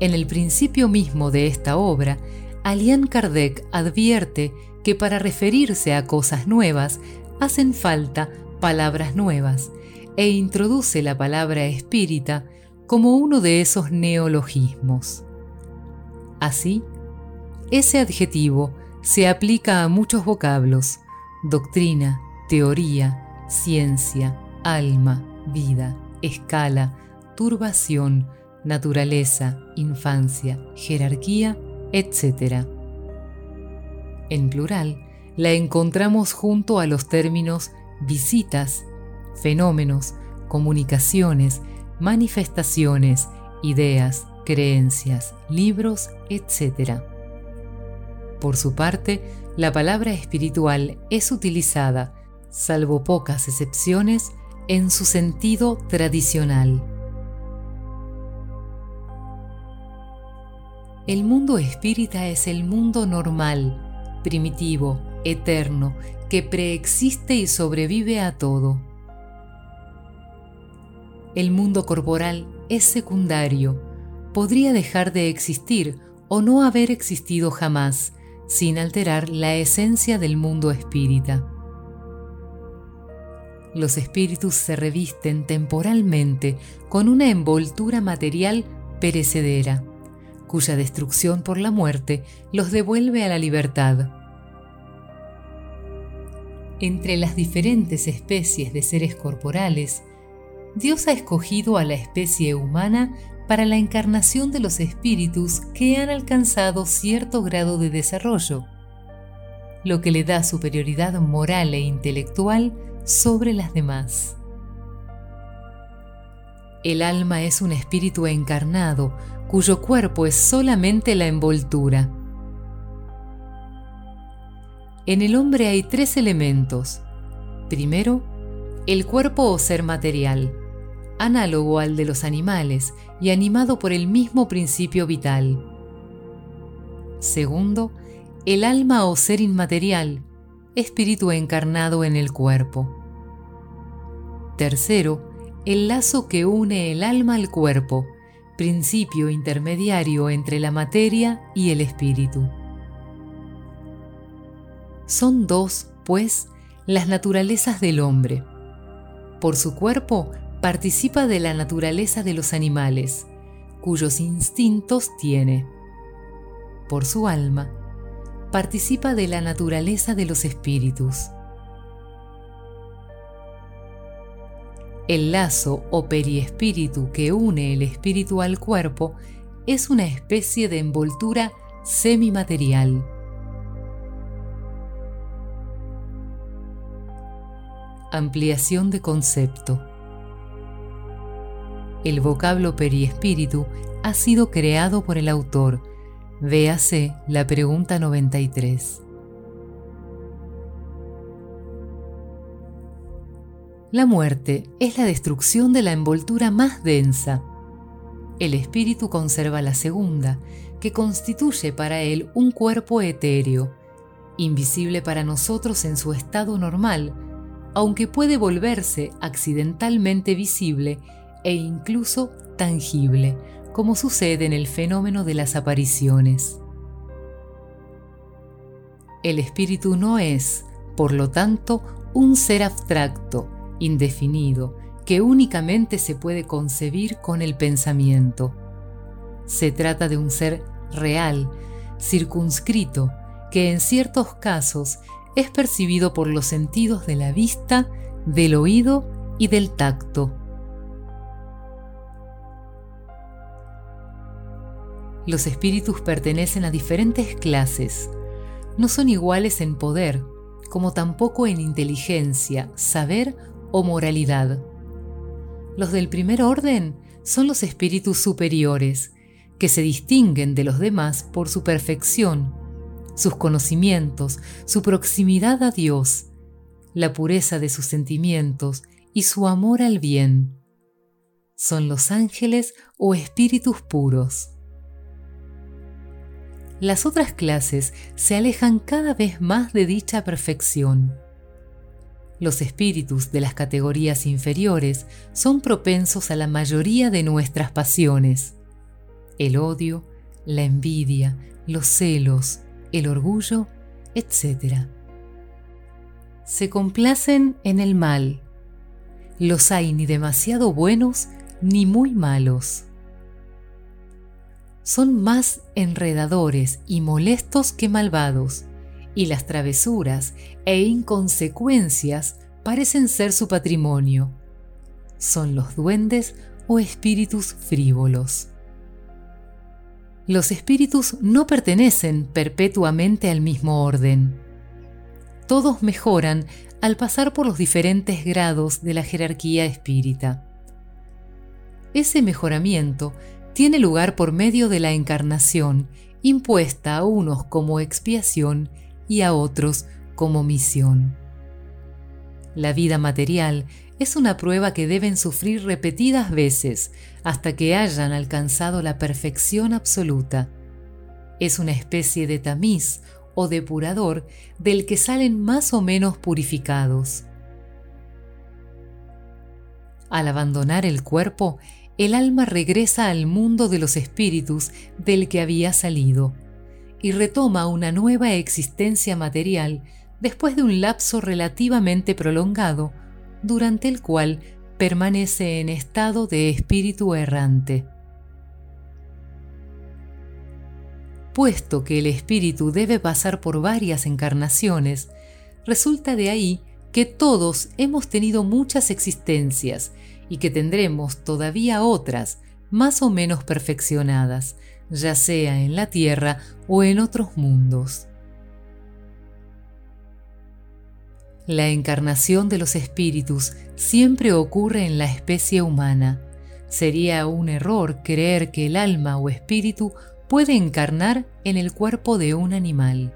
En el principio mismo de esta obra, Alian Kardec advierte que para referirse a cosas nuevas hacen falta palabras nuevas e introduce la palabra espírita como uno de esos neologismos. Así, ese adjetivo se aplica a muchos vocablos, doctrina, teoría, ciencia, alma, vida, escala, turbación, naturaleza, infancia, jerarquía, etc. En plural, la encontramos junto a los términos visitas, fenómenos, comunicaciones, manifestaciones, ideas, creencias, libros, etc. Por su parte, la palabra espiritual es utilizada salvo pocas excepciones, en su sentido tradicional. El mundo espírita es el mundo normal, primitivo, eterno, que preexiste y sobrevive a todo. El mundo corporal es secundario, podría dejar de existir o no haber existido jamás, sin alterar la esencia del mundo espírita los espíritus se revisten temporalmente con una envoltura material perecedera, cuya destrucción por la muerte los devuelve a la libertad. entre las diferentes especies de seres corporales, Dios ha escogido a la especie humana para la encarnación de los espíritus que han alcanzado cierto grado de desarrollo, lo que le da superioridad moral e intelectual sobre las demás. El alma es un espíritu encarnado cuyo cuerpo es solamente la envoltura. En el hombre hay tres elementos. Primero, el cuerpo o ser material, análogo al de los animales y animado por el mismo principio vital. Segundo, el alma o ser inmaterial, espíritu encarnado en el cuerpo. Tercero, el lazo que une el alma al cuerpo, principio intermediario entre la materia y el espíritu. Son dos, pues, las naturalezas del hombre. Por su cuerpo participa de la naturaleza de los animales, cuyos instintos tiene. Por su alma, participa de la naturaleza de los espíritus. El lazo o periespíritu que une el espíritu al cuerpo es una especie de envoltura semimaterial. Ampliación de concepto. El vocablo periespíritu ha sido creado por el autor. Véase la pregunta 93. La muerte es la destrucción de la envoltura más densa. El espíritu conserva la segunda, que constituye para él un cuerpo etéreo, invisible para nosotros en su estado normal, aunque puede volverse accidentalmente visible e incluso tangible, como sucede en el fenómeno de las apariciones. El espíritu no es, por lo tanto, un ser abstracto, indefinido, que únicamente se puede concebir con el pensamiento. Se trata de un ser real, circunscrito, que en ciertos casos es percibido por los sentidos de la vista, del oído y del tacto. Los espíritus pertenecen a diferentes clases. No son iguales en poder, como tampoco en inteligencia, saber o moralidad. Los del primer orden son los espíritus superiores, que se distinguen de los demás por su perfección, sus conocimientos, su proximidad a Dios, la pureza de sus sentimientos y su amor al bien. Son los ángeles o espíritus puros. Las otras clases se alejan cada vez más de dicha perfección. Los espíritus de las categorías inferiores son propensos a la mayoría de nuestras pasiones. El odio, la envidia, los celos, el orgullo, etc. Se complacen en el mal. Los hay ni demasiado buenos ni muy malos. Son más enredadores y molestos que malvados y las travesuras e inconsecuencias parecen ser su patrimonio. Son los duendes o espíritus frívolos. Los espíritus no pertenecen perpetuamente al mismo orden. Todos mejoran al pasar por los diferentes grados de la jerarquía espírita. Ese mejoramiento tiene lugar por medio de la encarnación, impuesta a unos como expiación y a otros como misión. La vida material es una prueba que deben sufrir repetidas veces hasta que hayan alcanzado la perfección absoluta. Es una especie de tamiz o depurador del que salen más o menos purificados. Al abandonar el cuerpo, el alma regresa al mundo de los espíritus del que había salido y retoma una nueva existencia material después de un lapso relativamente prolongado, durante el cual permanece en estado de espíritu errante. Puesto que el espíritu debe pasar por varias encarnaciones, resulta de ahí que todos hemos tenido muchas existencias y que tendremos todavía otras más o menos perfeccionadas, ya sea en la Tierra o en otros mundos. La encarnación de los espíritus siempre ocurre en la especie humana. Sería un error creer que el alma o espíritu puede encarnar en el cuerpo de un animal.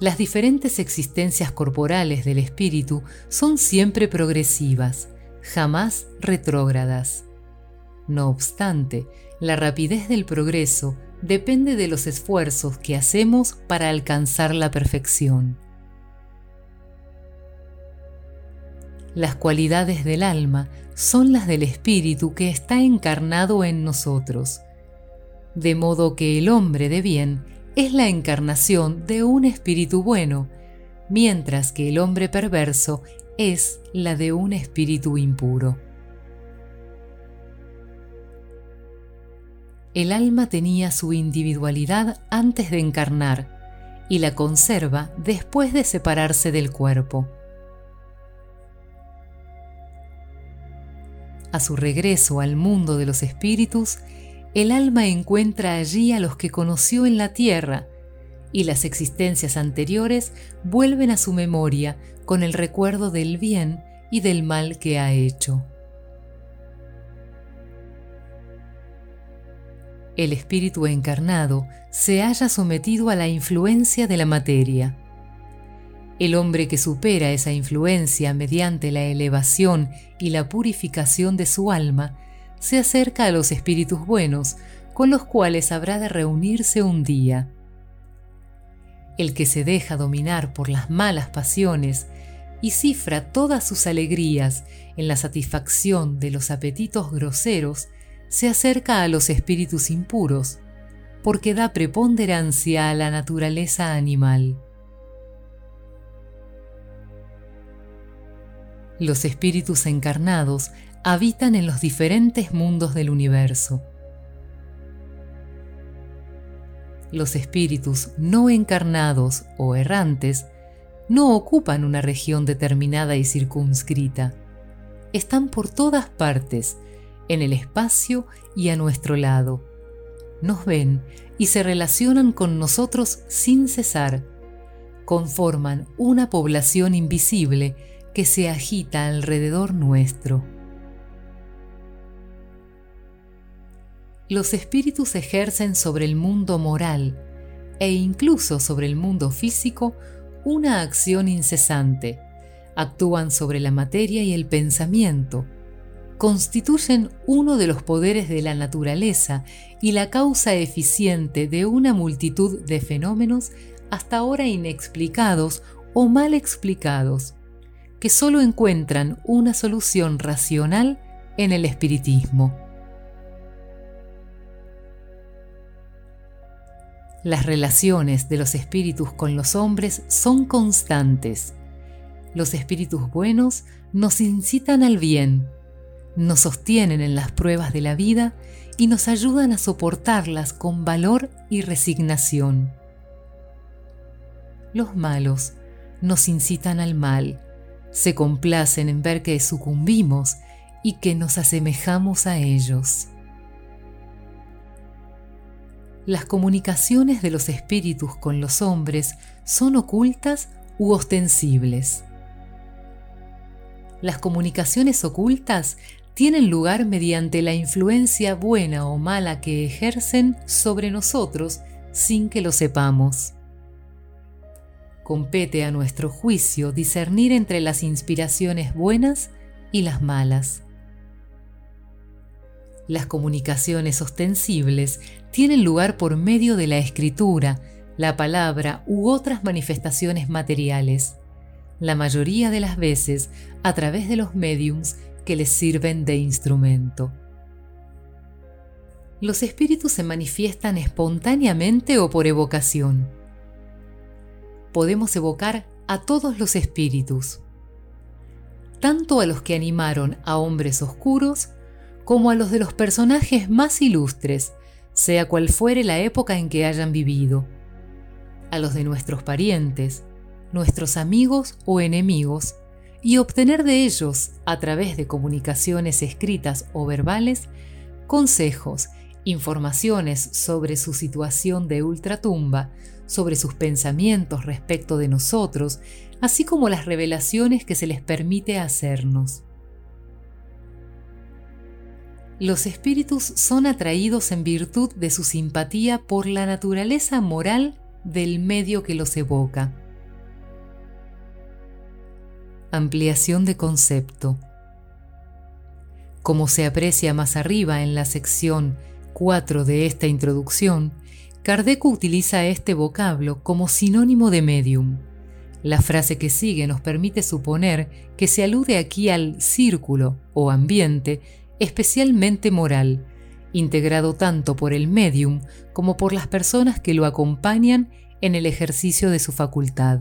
Las diferentes existencias corporales del espíritu son siempre progresivas, jamás retrógradas. No obstante, la rapidez del progreso depende de los esfuerzos que hacemos para alcanzar la perfección. Las cualidades del alma son las del espíritu que está encarnado en nosotros, de modo que el hombre de bien es la encarnación de un espíritu bueno, mientras que el hombre perverso es la de un espíritu impuro. El alma tenía su individualidad antes de encarnar y la conserva después de separarse del cuerpo. A su regreso al mundo de los espíritus, el alma encuentra allí a los que conoció en la tierra y las existencias anteriores vuelven a su memoria con el recuerdo del bien y del mal que ha hecho. El espíritu encarnado se haya sometido a la influencia de la materia. El hombre que supera esa influencia mediante la elevación y la purificación de su alma se acerca a los espíritus buenos, con los cuales habrá de reunirse un día. El que se deja dominar por las malas pasiones y cifra todas sus alegrías en la satisfacción de los apetitos groseros, se acerca a los espíritus impuros, porque da preponderancia a la naturaleza animal. Los espíritus encarnados habitan en los diferentes mundos del universo. Los espíritus no encarnados o errantes no ocupan una región determinada y circunscrita. Están por todas partes, en el espacio y a nuestro lado. Nos ven y se relacionan con nosotros sin cesar. Conforman una población invisible que se agita alrededor nuestro. Los espíritus ejercen sobre el mundo moral e incluso sobre el mundo físico una acción incesante. Actúan sobre la materia y el pensamiento. Constituyen uno de los poderes de la naturaleza y la causa eficiente de una multitud de fenómenos hasta ahora inexplicados o mal explicados, que solo encuentran una solución racional en el espiritismo. Las relaciones de los espíritus con los hombres son constantes. Los espíritus buenos nos incitan al bien, nos sostienen en las pruebas de la vida y nos ayudan a soportarlas con valor y resignación. Los malos nos incitan al mal, se complacen en ver que sucumbimos y que nos asemejamos a ellos las comunicaciones de los espíritus con los hombres son ocultas u ostensibles. Las comunicaciones ocultas tienen lugar mediante la influencia buena o mala que ejercen sobre nosotros sin que lo sepamos. Compete a nuestro juicio discernir entre las inspiraciones buenas y las malas. Las comunicaciones ostensibles tienen lugar por medio de la escritura, la palabra u otras manifestaciones materiales, la mayoría de las veces a través de los mediums que les sirven de instrumento. Los espíritus se manifiestan espontáneamente o por evocación. Podemos evocar a todos los espíritus, tanto a los que animaron a hombres oscuros como a los de los personajes más ilustres, sea cual fuere la época en que hayan vivido. a los de nuestros parientes, nuestros amigos o enemigos, y obtener de ellos, a través de comunicaciones escritas o verbales, consejos, informaciones sobre su situación de ultratumba, sobre sus pensamientos respecto de nosotros, así como las revelaciones que se les permite hacernos. Los espíritus son atraídos en virtud de su simpatía por la naturaleza moral del medio que los evoca. Ampliación de concepto. Como se aprecia más arriba en la sección 4 de esta introducción, Kardec utiliza este vocablo como sinónimo de medium. La frase que sigue nos permite suponer que se alude aquí al círculo o ambiente especialmente moral, integrado tanto por el medium como por las personas que lo acompañan en el ejercicio de su facultad.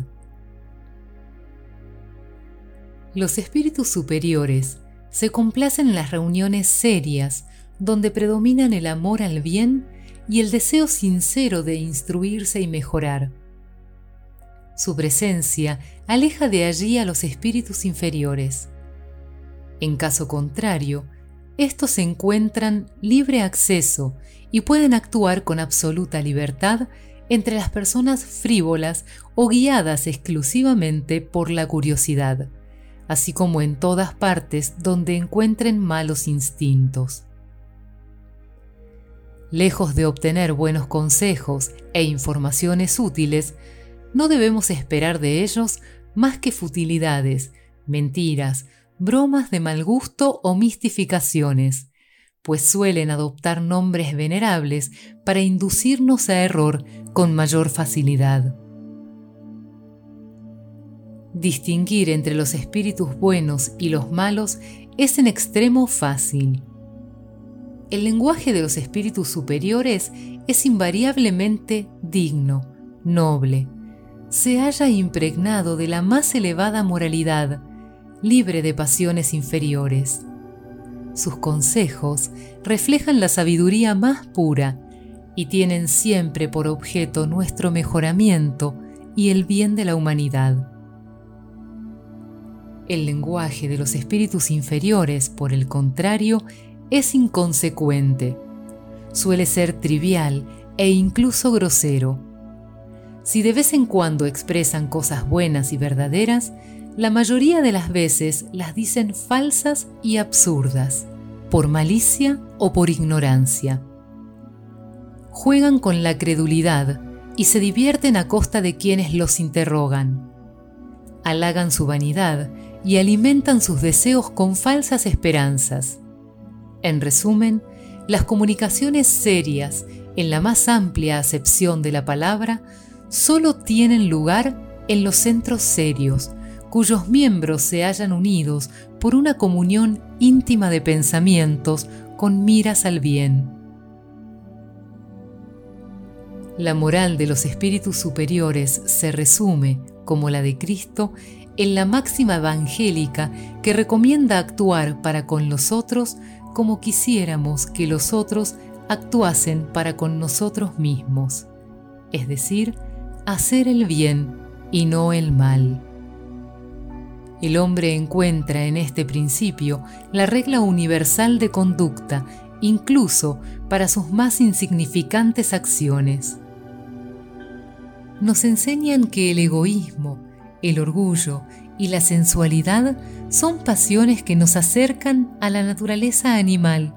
Los espíritus superiores se complacen en las reuniones serias donde predominan el amor al bien y el deseo sincero de instruirse y mejorar. Su presencia aleja de allí a los espíritus inferiores. En caso contrario, estos encuentran libre acceso y pueden actuar con absoluta libertad entre las personas frívolas o guiadas exclusivamente por la curiosidad, así como en todas partes donde encuentren malos instintos. Lejos de obtener buenos consejos e informaciones útiles, no debemos esperar de ellos más que futilidades, mentiras, bromas de mal gusto o mistificaciones, pues suelen adoptar nombres venerables para inducirnos a error con mayor facilidad. Distinguir entre los espíritus buenos y los malos es en extremo fácil. El lenguaje de los espíritus superiores es invariablemente digno, noble, se haya impregnado de la más elevada moralidad, libre de pasiones inferiores. Sus consejos reflejan la sabiduría más pura y tienen siempre por objeto nuestro mejoramiento y el bien de la humanidad. El lenguaje de los espíritus inferiores, por el contrario, es inconsecuente, suele ser trivial e incluso grosero. Si de vez en cuando expresan cosas buenas y verdaderas, la mayoría de las veces las dicen falsas y absurdas, por malicia o por ignorancia. Juegan con la credulidad y se divierten a costa de quienes los interrogan. Halagan su vanidad y alimentan sus deseos con falsas esperanzas. En resumen, las comunicaciones serias, en la más amplia acepción de la palabra, solo tienen lugar en los centros serios, cuyos miembros se hayan unidos por una comunión íntima de pensamientos con miras al bien. La moral de los espíritus superiores se resume, como la de Cristo, en la máxima evangélica que recomienda actuar para con los otros como quisiéramos que los otros actuasen para con nosotros mismos, es decir, hacer el bien y no el mal. El hombre encuentra en este principio la regla universal de conducta, incluso para sus más insignificantes acciones. Nos enseñan que el egoísmo, el orgullo y la sensualidad son pasiones que nos acercan a la naturaleza animal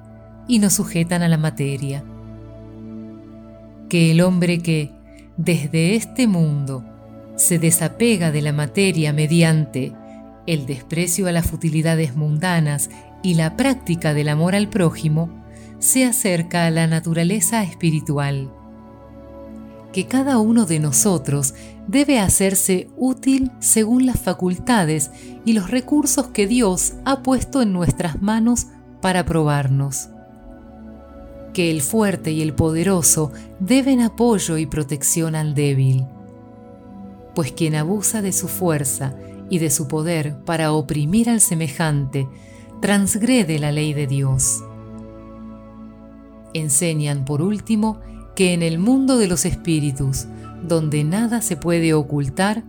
y nos sujetan a la materia. Que el hombre que, desde este mundo, se desapega de la materia mediante el desprecio a las futilidades mundanas y la práctica del amor al prójimo, se acerca a la naturaleza espiritual. Que cada uno de nosotros debe hacerse útil según las facultades y los recursos que Dios ha puesto en nuestras manos para probarnos. Que el fuerte y el poderoso deben apoyo y protección al débil. Pues quien abusa de su fuerza y de su poder para oprimir al semejante, transgrede la ley de Dios. Enseñan, por último, que en el mundo de los espíritus, donde nada se puede ocultar,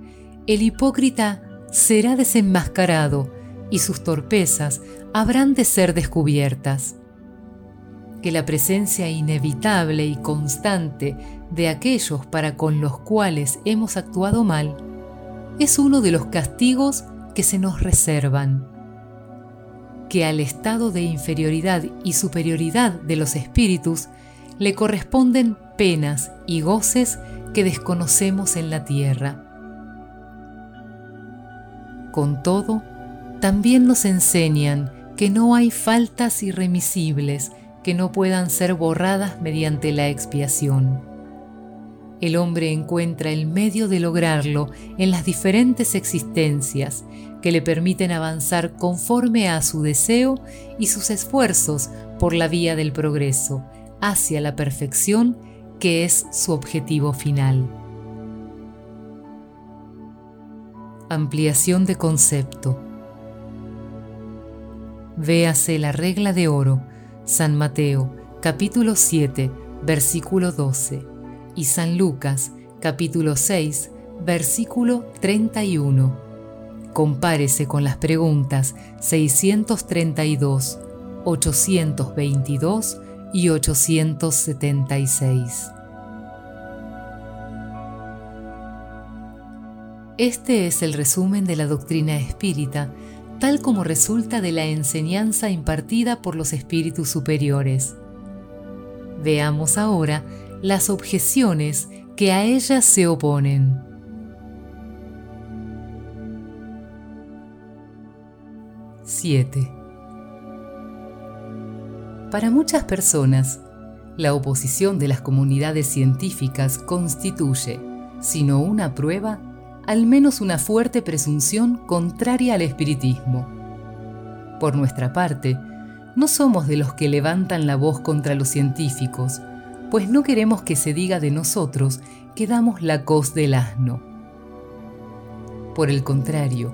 el hipócrita será desenmascarado y sus torpezas habrán de ser descubiertas. Que la presencia inevitable y constante de aquellos para con los cuales hemos actuado mal es uno de los castigos que se nos reservan. Que al estado de inferioridad y superioridad de los espíritus le corresponden penas y goces que desconocemos en la tierra. Con todo, también nos enseñan que no hay faltas irremisibles que no puedan ser borradas mediante la expiación. El hombre encuentra el medio de lograrlo en las diferentes existencias que le permiten avanzar conforme a su deseo y sus esfuerzos por la vía del progreso hacia la perfección que es su objetivo final. Ampliación de concepto. Véase la regla de oro, San Mateo, capítulo 7, versículo 12, y San Lucas, capítulo 6, versículo 31. Compárese con las preguntas 632, 822 y 876. Este es el resumen de la doctrina espírita, tal como resulta de la enseñanza impartida por los espíritus superiores. Veamos ahora las objeciones que a ella se oponen. ¡7! Para muchas personas, la oposición de las comunidades científicas constituye, si no una prueba, al menos una fuerte presunción contraria al espiritismo. Por nuestra parte, no somos de los que levantan la voz contra los científicos, pues no queremos que se diga de nosotros que damos la cos del asno. Por el contrario,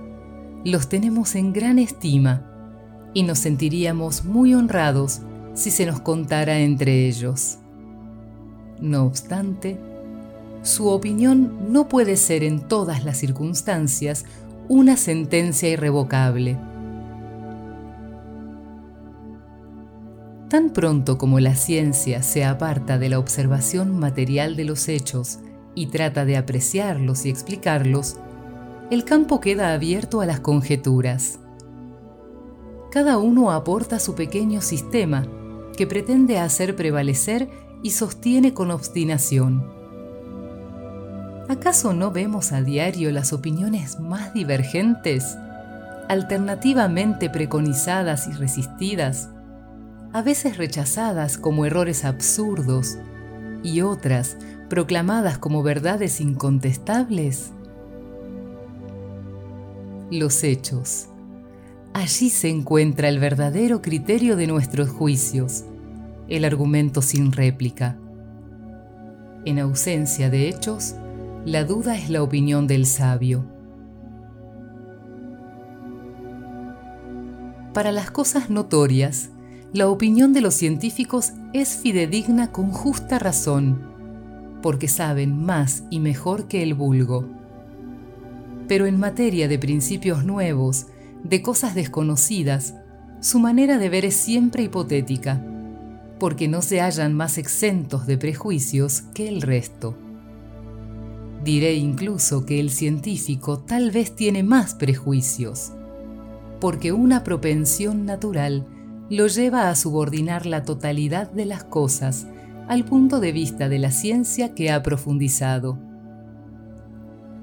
los tenemos en gran estima y nos sentiríamos muy honrados si se nos contara entre ellos. No obstante, su opinión no puede ser en todas las circunstancias una sentencia irrevocable. Tan pronto como la ciencia se aparta de la observación material de los hechos y trata de apreciarlos y explicarlos, el campo queda abierto a las conjeturas. Cada uno aporta su pequeño sistema que pretende hacer prevalecer y sostiene con obstinación. ¿Acaso no vemos a diario las opiniones más divergentes, alternativamente preconizadas y resistidas, a veces rechazadas como errores absurdos y otras proclamadas como verdades incontestables? Los hechos Allí se encuentra el verdadero criterio de nuestros juicios, el argumento sin réplica. En ausencia de hechos, la duda es la opinión del sabio. Para las cosas notorias, la opinión de los científicos es fidedigna con justa razón, porque saben más y mejor que el vulgo. Pero en materia de principios nuevos, de cosas desconocidas, su manera de ver es siempre hipotética, porque no se hallan más exentos de prejuicios que el resto. Diré incluso que el científico tal vez tiene más prejuicios, porque una propensión natural lo lleva a subordinar la totalidad de las cosas al punto de vista de la ciencia que ha profundizado.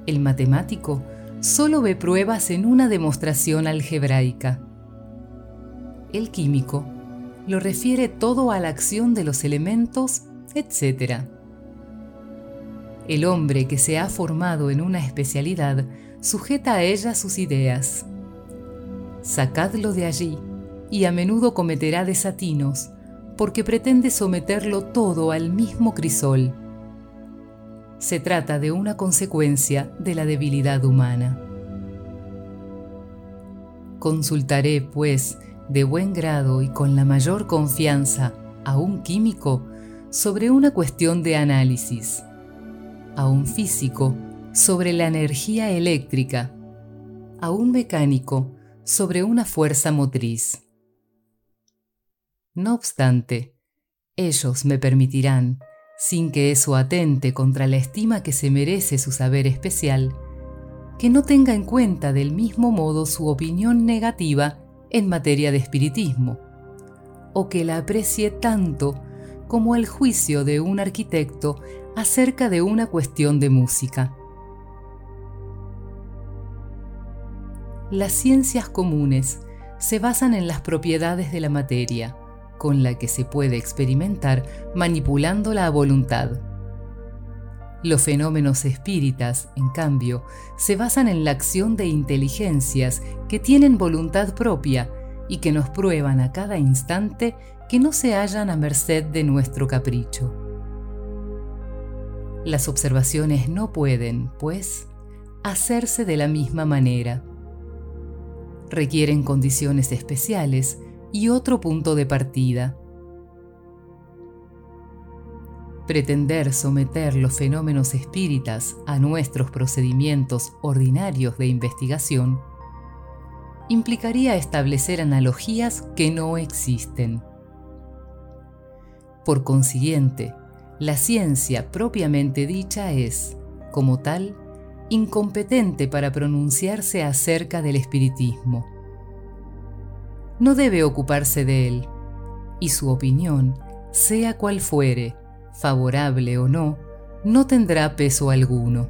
El matemático solo ve pruebas en una demostración algebraica. El químico lo refiere todo a la acción de los elementos, etc. El hombre que se ha formado en una especialidad sujeta a ella sus ideas. Sacadlo de allí y a menudo cometerá desatinos porque pretende someterlo todo al mismo crisol se trata de una consecuencia de la debilidad humana. Consultaré, pues, de buen grado y con la mayor confianza a un químico sobre una cuestión de análisis. a un físico sobre la energía eléctrica, a un mecánico sobre una fuerza motriz. No obstante, ellos me permitirán, sin que eso atente contra la estima que se merece su saber especial, que no tenga en cuenta del mismo modo su opinión negativa en materia de espiritismo, o que la aprecie tanto como el juicio de un arquitecto acerca de una cuestión de música. Las ciencias comunes se basan en las propiedades de la materia, con la que se puede experimentar manipulando la voluntad. Los fenómenos espíritas, en cambio, se basan en la acción de inteligencias que tienen voluntad propia y que nos prueban a cada instante que no se hallan a merced de nuestro capricho. Las observaciones no pueden, pues, hacerse de la misma manera. Requieren condiciones especiales y otro punto de partida. Pretender someter los fenómenos espíritas a nuestros procedimientos ordinarios de investigación implicaría establecer analogías que no existen. Por consiguiente, la ciencia propiamente dicha es, como tal, incompetente para pronunciarse acerca del espiritismo. No debe ocuparse de él, y su opinión, sea cual fuere, favorable o no, no tendrá peso alguno.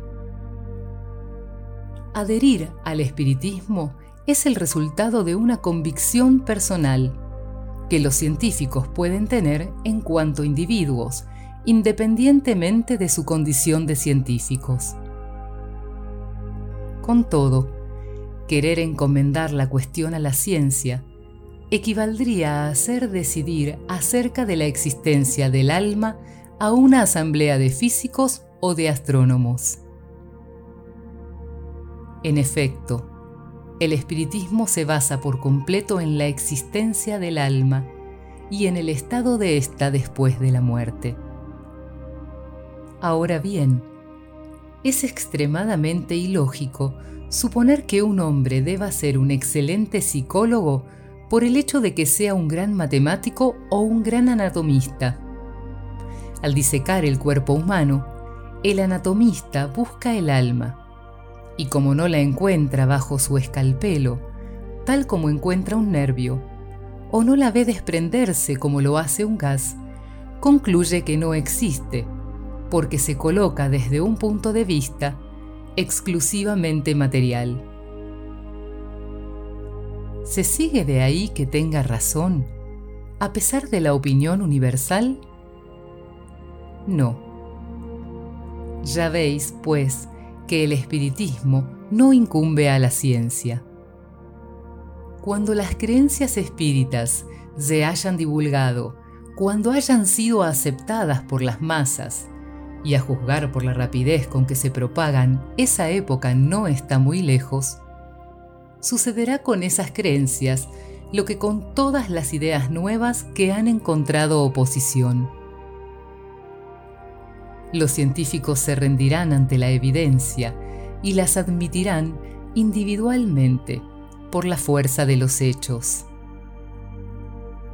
Adherir al espiritismo es el resultado de una convicción personal que los científicos pueden tener en cuanto individuos, independientemente de su condición de científicos. Con todo, querer encomendar la cuestión a la ciencia equivaldría a hacer decidir acerca de la existencia del alma a una asamblea de físicos o de astrónomos. En efecto, el espiritismo se basa por completo en la existencia del alma y en el estado de ésta después de la muerte. Ahora bien, es extremadamente ilógico suponer que un hombre deba ser un excelente psicólogo por el hecho de que sea un gran matemático o un gran anatomista. Al disecar el cuerpo humano, el anatomista busca el alma y como no la encuentra bajo su escalpelo, tal como encuentra un nervio, o no la ve desprenderse como lo hace un gas, concluye que no existe, porque se coloca desde un punto de vista exclusivamente material. ¿Se sigue de ahí que tenga razón, a pesar de la opinión universal? No. Ya veis, pues, que el espiritismo no incumbe a la ciencia. Cuando las creencias espíritas se hayan divulgado, cuando hayan sido aceptadas por las masas, y a juzgar por la rapidez con que se propagan, esa época no está muy lejos, sucederá con esas creencias lo que con todas las ideas nuevas que han encontrado oposición los científicos se rendirán ante la evidencia y las admitirán individualmente por la fuerza de los hechos.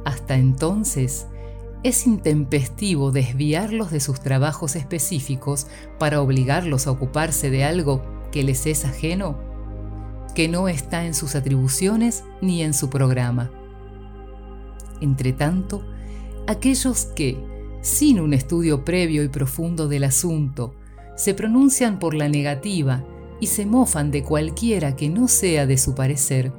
Hasta entonces, es intempestivo desviarlos de sus trabajos específicos para obligarlos a ocuparse de algo que les es ajeno, que no está en sus atribuciones ni en su programa. Entretanto, aquellos que, sin un estudio previo y profundo del asunto, se pronuncian por la negativa y se mofan de cualquiera que no sea de su parecer,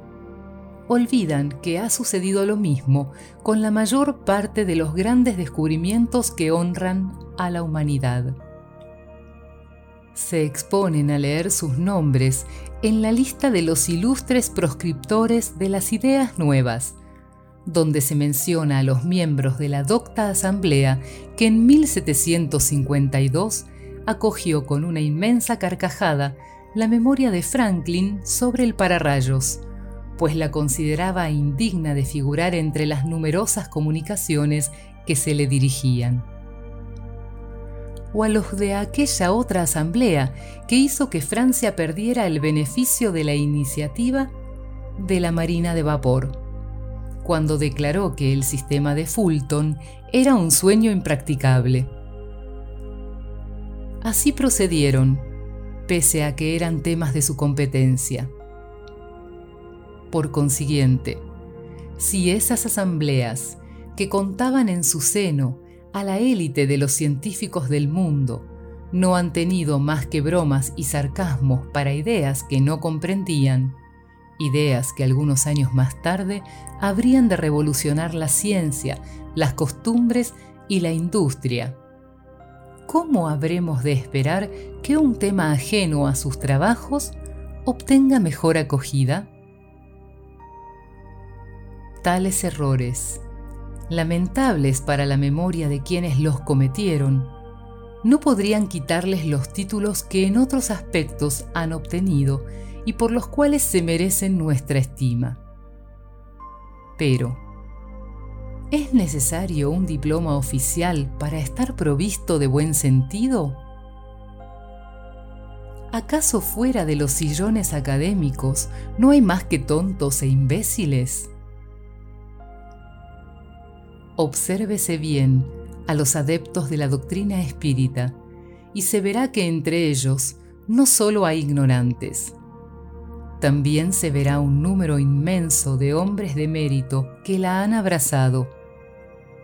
olvidan que ha sucedido lo mismo con la mayor parte de los grandes descubrimientos que honran a la humanidad. Se exponen a leer sus nombres en la lista de los ilustres proscriptores de las ideas nuevas, donde se menciona a los miembros de la docta asamblea que en 1752 acogió con una inmensa carcajada la memoria de Franklin sobre el pararrayos, pues la consideraba indigna de figurar entre las numerosas comunicaciones que se le dirigían. O a los de aquella otra asamblea que hizo que Francia perdiera el beneficio de la iniciativa de la Marina de Vapor, cuando declaró que el sistema de Fulton era un sueño impracticable. Así procedieron, pese a que eran temas de su competencia. Por consiguiente, si esas asambleas, que contaban en su seno a la élite de los científicos del mundo, no han tenido más que bromas y sarcasmos para ideas que no comprendían, ideas que algunos años más tarde habrían de revolucionar la ciencia, las costumbres y la industria. ¿Cómo habremos de esperar que un tema ajeno a sus trabajos obtenga mejor acogida? Tales errores, lamentables para la memoria de quienes los cometieron, no podrían quitarles los títulos que en otros aspectos han obtenido y por los cuales se merecen nuestra estima. Pero, ¿es necesario un diploma oficial para estar provisto de buen sentido? ¿Acaso fuera de los sillones académicos no hay más que tontos e imbéciles? Obsérvese bien a los adeptos de la doctrina espírita y se verá que entre ellos no solo hay ignorantes, también se verá un número inmenso de hombres de mérito que la han abrazado,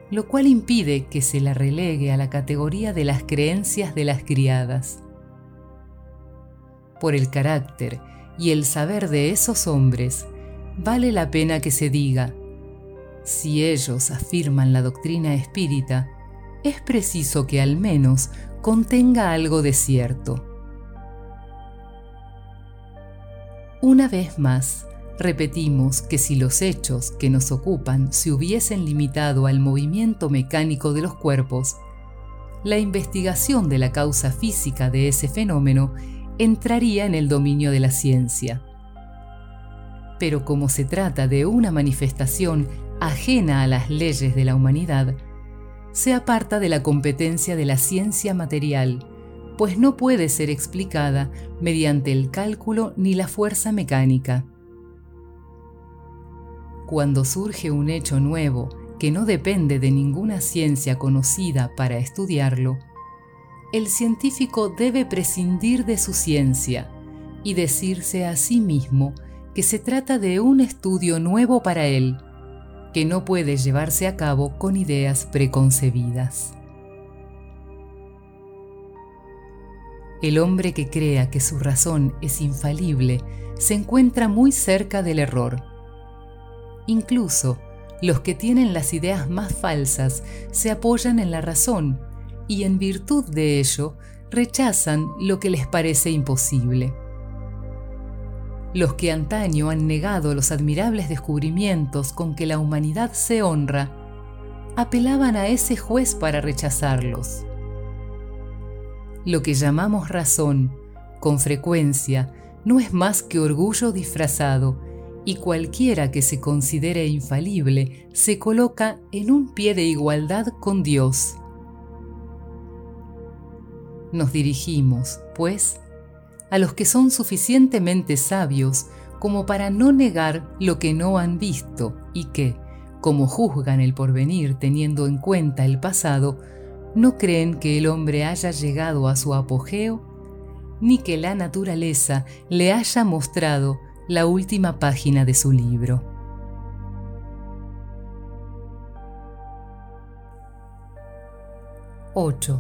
lo cual impide que se la relegue a la categoría de las creencias de las criadas. Por el carácter y el saber de esos hombres, vale la pena que se diga, si ellos afirman la doctrina espírita, es preciso que al menos contenga algo de cierto. Una vez más, repetimos que si los hechos que nos ocupan se hubiesen limitado al movimiento mecánico de los cuerpos, la investigación de la causa física de ese fenómeno entraría en el dominio de la ciencia. Pero como se trata de una manifestación ajena a las leyes de la humanidad, se aparta de la competencia de la ciencia material pues no puede ser explicada mediante el cálculo ni la fuerza mecánica. Cuando surge un hecho nuevo que no depende de ninguna ciencia conocida para estudiarlo, el científico debe prescindir de su ciencia y decirse a sí mismo que se trata de un estudio nuevo para él, que no puede llevarse a cabo con ideas preconcebidas. El hombre que crea que su razón es infalible se encuentra muy cerca del error. Incluso los que tienen las ideas más falsas se apoyan en la razón y en virtud de ello rechazan lo que les parece imposible. Los que antaño han negado los admirables descubrimientos con que la humanidad se honra, apelaban a ese juez para rechazarlos. Lo que llamamos razón, con frecuencia, no es más que orgullo disfrazado, y cualquiera que se considere infalible se coloca en un pie de igualdad con Dios. Nos dirigimos, pues, a los que son suficientemente sabios como para no negar lo que no han visto y que, como juzgan el porvenir teniendo en cuenta el pasado, no creen que el hombre haya llegado a su apogeo, ni que la naturaleza le haya mostrado la última página de su libro. (8)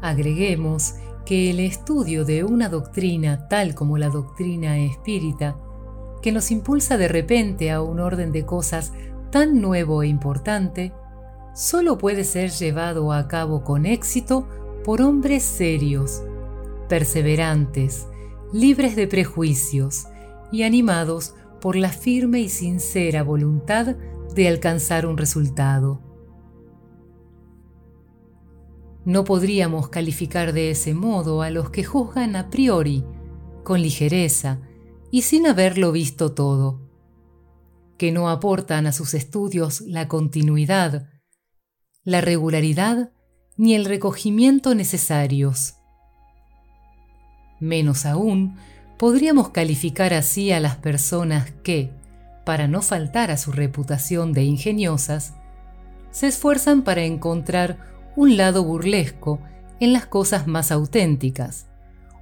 Agreguemos que el estudio de una doctrina tal como la doctrina espírita, que nos impulsa de repente a un orden de cosas tan nuevo e importante, solo puede ser llevado a cabo con éxito por hombres serios, perseverantes, libres de prejuicios y animados por la firme y sincera voluntad de alcanzar un resultado. No podríamos calificar de ese modo a los que juzgan a priori, con ligereza y sin haberlo visto todo, que no aportan a sus estudios la continuidad, la regularidad ni el recogimiento necesarios. Menos aún, podríamos calificar así a las personas que, para no faltar a su reputación de ingeniosas, se esfuerzan para encontrar un lado burlesco en las cosas más auténticas,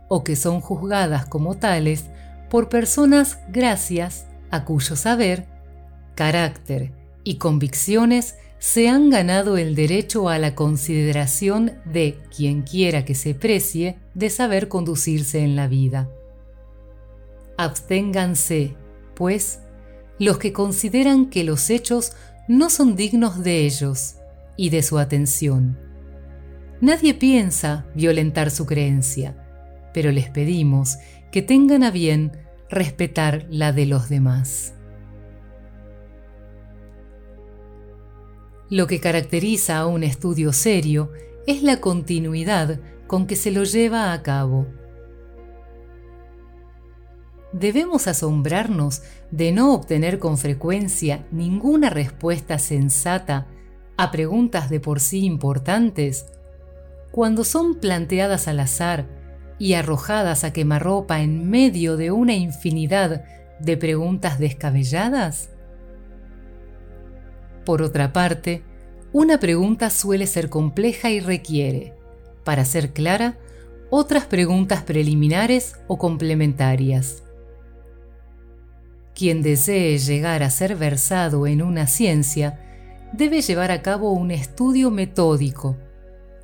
o que son juzgadas como tales por personas gracias a cuyo saber, carácter y convicciones se han ganado el derecho a la consideración de quien quiera que se precie de saber conducirse en la vida. Absténganse, pues, los que consideran que los hechos no son dignos de ellos y de su atención. Nadie piensa violentar su creencia, pero les pedimos que tengan a bien respetar la de los demás. Lo que caracteriza a un estudio serio es la continuidad con que se lo lleva a cabo. ¿Debemos asombrarnos de no obtener con frecuencia ninguna respuesta sensata a preguntas de por sí importantes cuando son planteadas al azar y arrojadas a quemarropa en medio de una infinidad de preguntas descabelladas? Por otra parte, una pregunta suele ser compleja y requiere, para ser clara, otras preguntas preliminares o complementarias. Quien desee llegar a ser versado en una ciencia debe llevar a cabo un estudio metódico,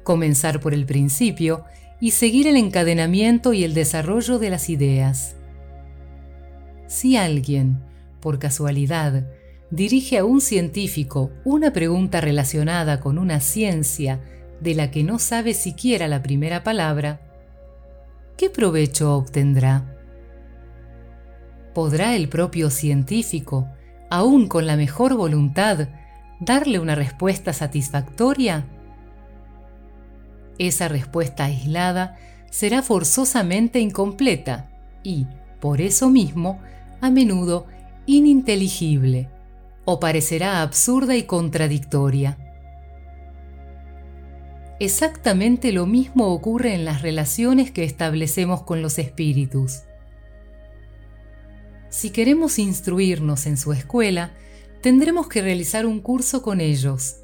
comenzar por el principio y seguir el encadenamiento y el desarrollo de las ideas. Si alguien, por casualidad, dirige a un científico una pregunta relacionada con una ciencia de la que no sabe siquiera la primera palabra, ¿qué provecho obtendrá? ¿Podrá el propio científico, aún con la mejor voluntad, darle una respuesta satisfactoria? Esa respuesta aislada será forzosamente incompleta y, por eso mismo, a menudo ininteligible o parecerá absurda y contradictoria. Exactamente lo mismo ocurre en las relaciones que establecemos con los espíritus. Si queremos instruirnos en su escuela, tendremos que realizar un curso con ellos.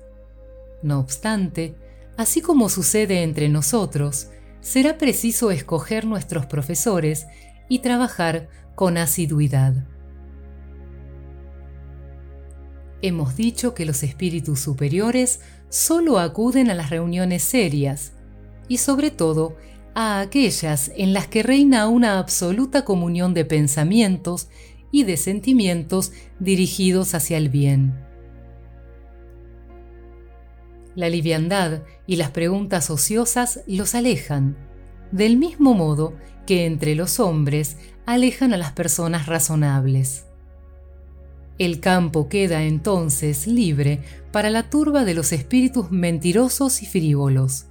No obstante, así como sucede entre nosotros, será preciso escoger nuestros profesores y trabajar con asiduidad. Hemos dicho que los espíritus superiores solo acuden a las reuniones serias y sobre todo a aquellas en las que reina una absoluta comunión de pensamientos y de sentimientos dirigidos hacia el bien. La liviandad y las preguntas ociosas los alejan, del mismo modo que entre los hombres alejan a las personas razonables. El campo queda entonces libre para la turba de los espíritus mentirosos y frívolos,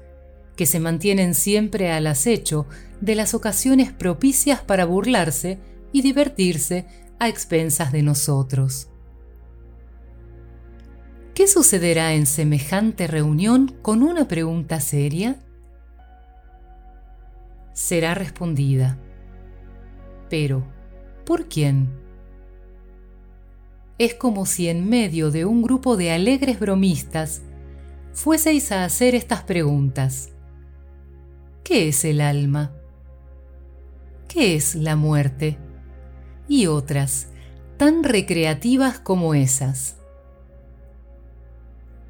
que se mantienen siempre al acecho de las ocasiones propicias para burlarse y divertirse a expensas de nosotros. ¿Qué sucederá en semejante reunión con una pregunta seria? Será respondida. Pero, ¿por quién? es como si en medio de un grupo de alegres bromistas fueseis a hacer estas preguntas. ¿Qué es el alma? ¿Qué es la muerte? Y otras, tan recreativas como esas.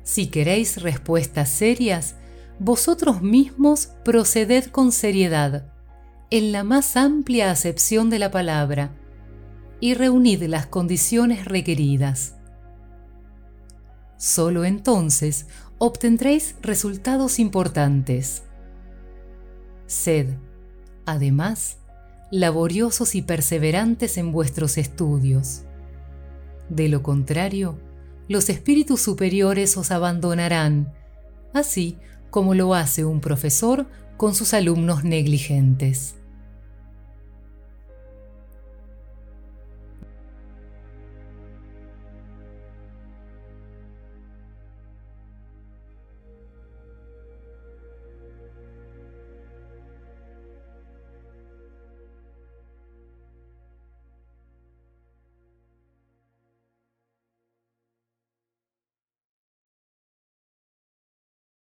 Si queréis respuestas serias, vosotros mismos proceded con seriedad, en la más amplia acepción de la palabra, y reunid las condiciones requeridas. Solo entonces obtendréis resultados importantes. Sed, además, laboriosos y perseverantes en vuestros estudios. De lo contrario, los espíritus superiores os abandonarán, así como lo hace un profesor con sus alumnos negligentes.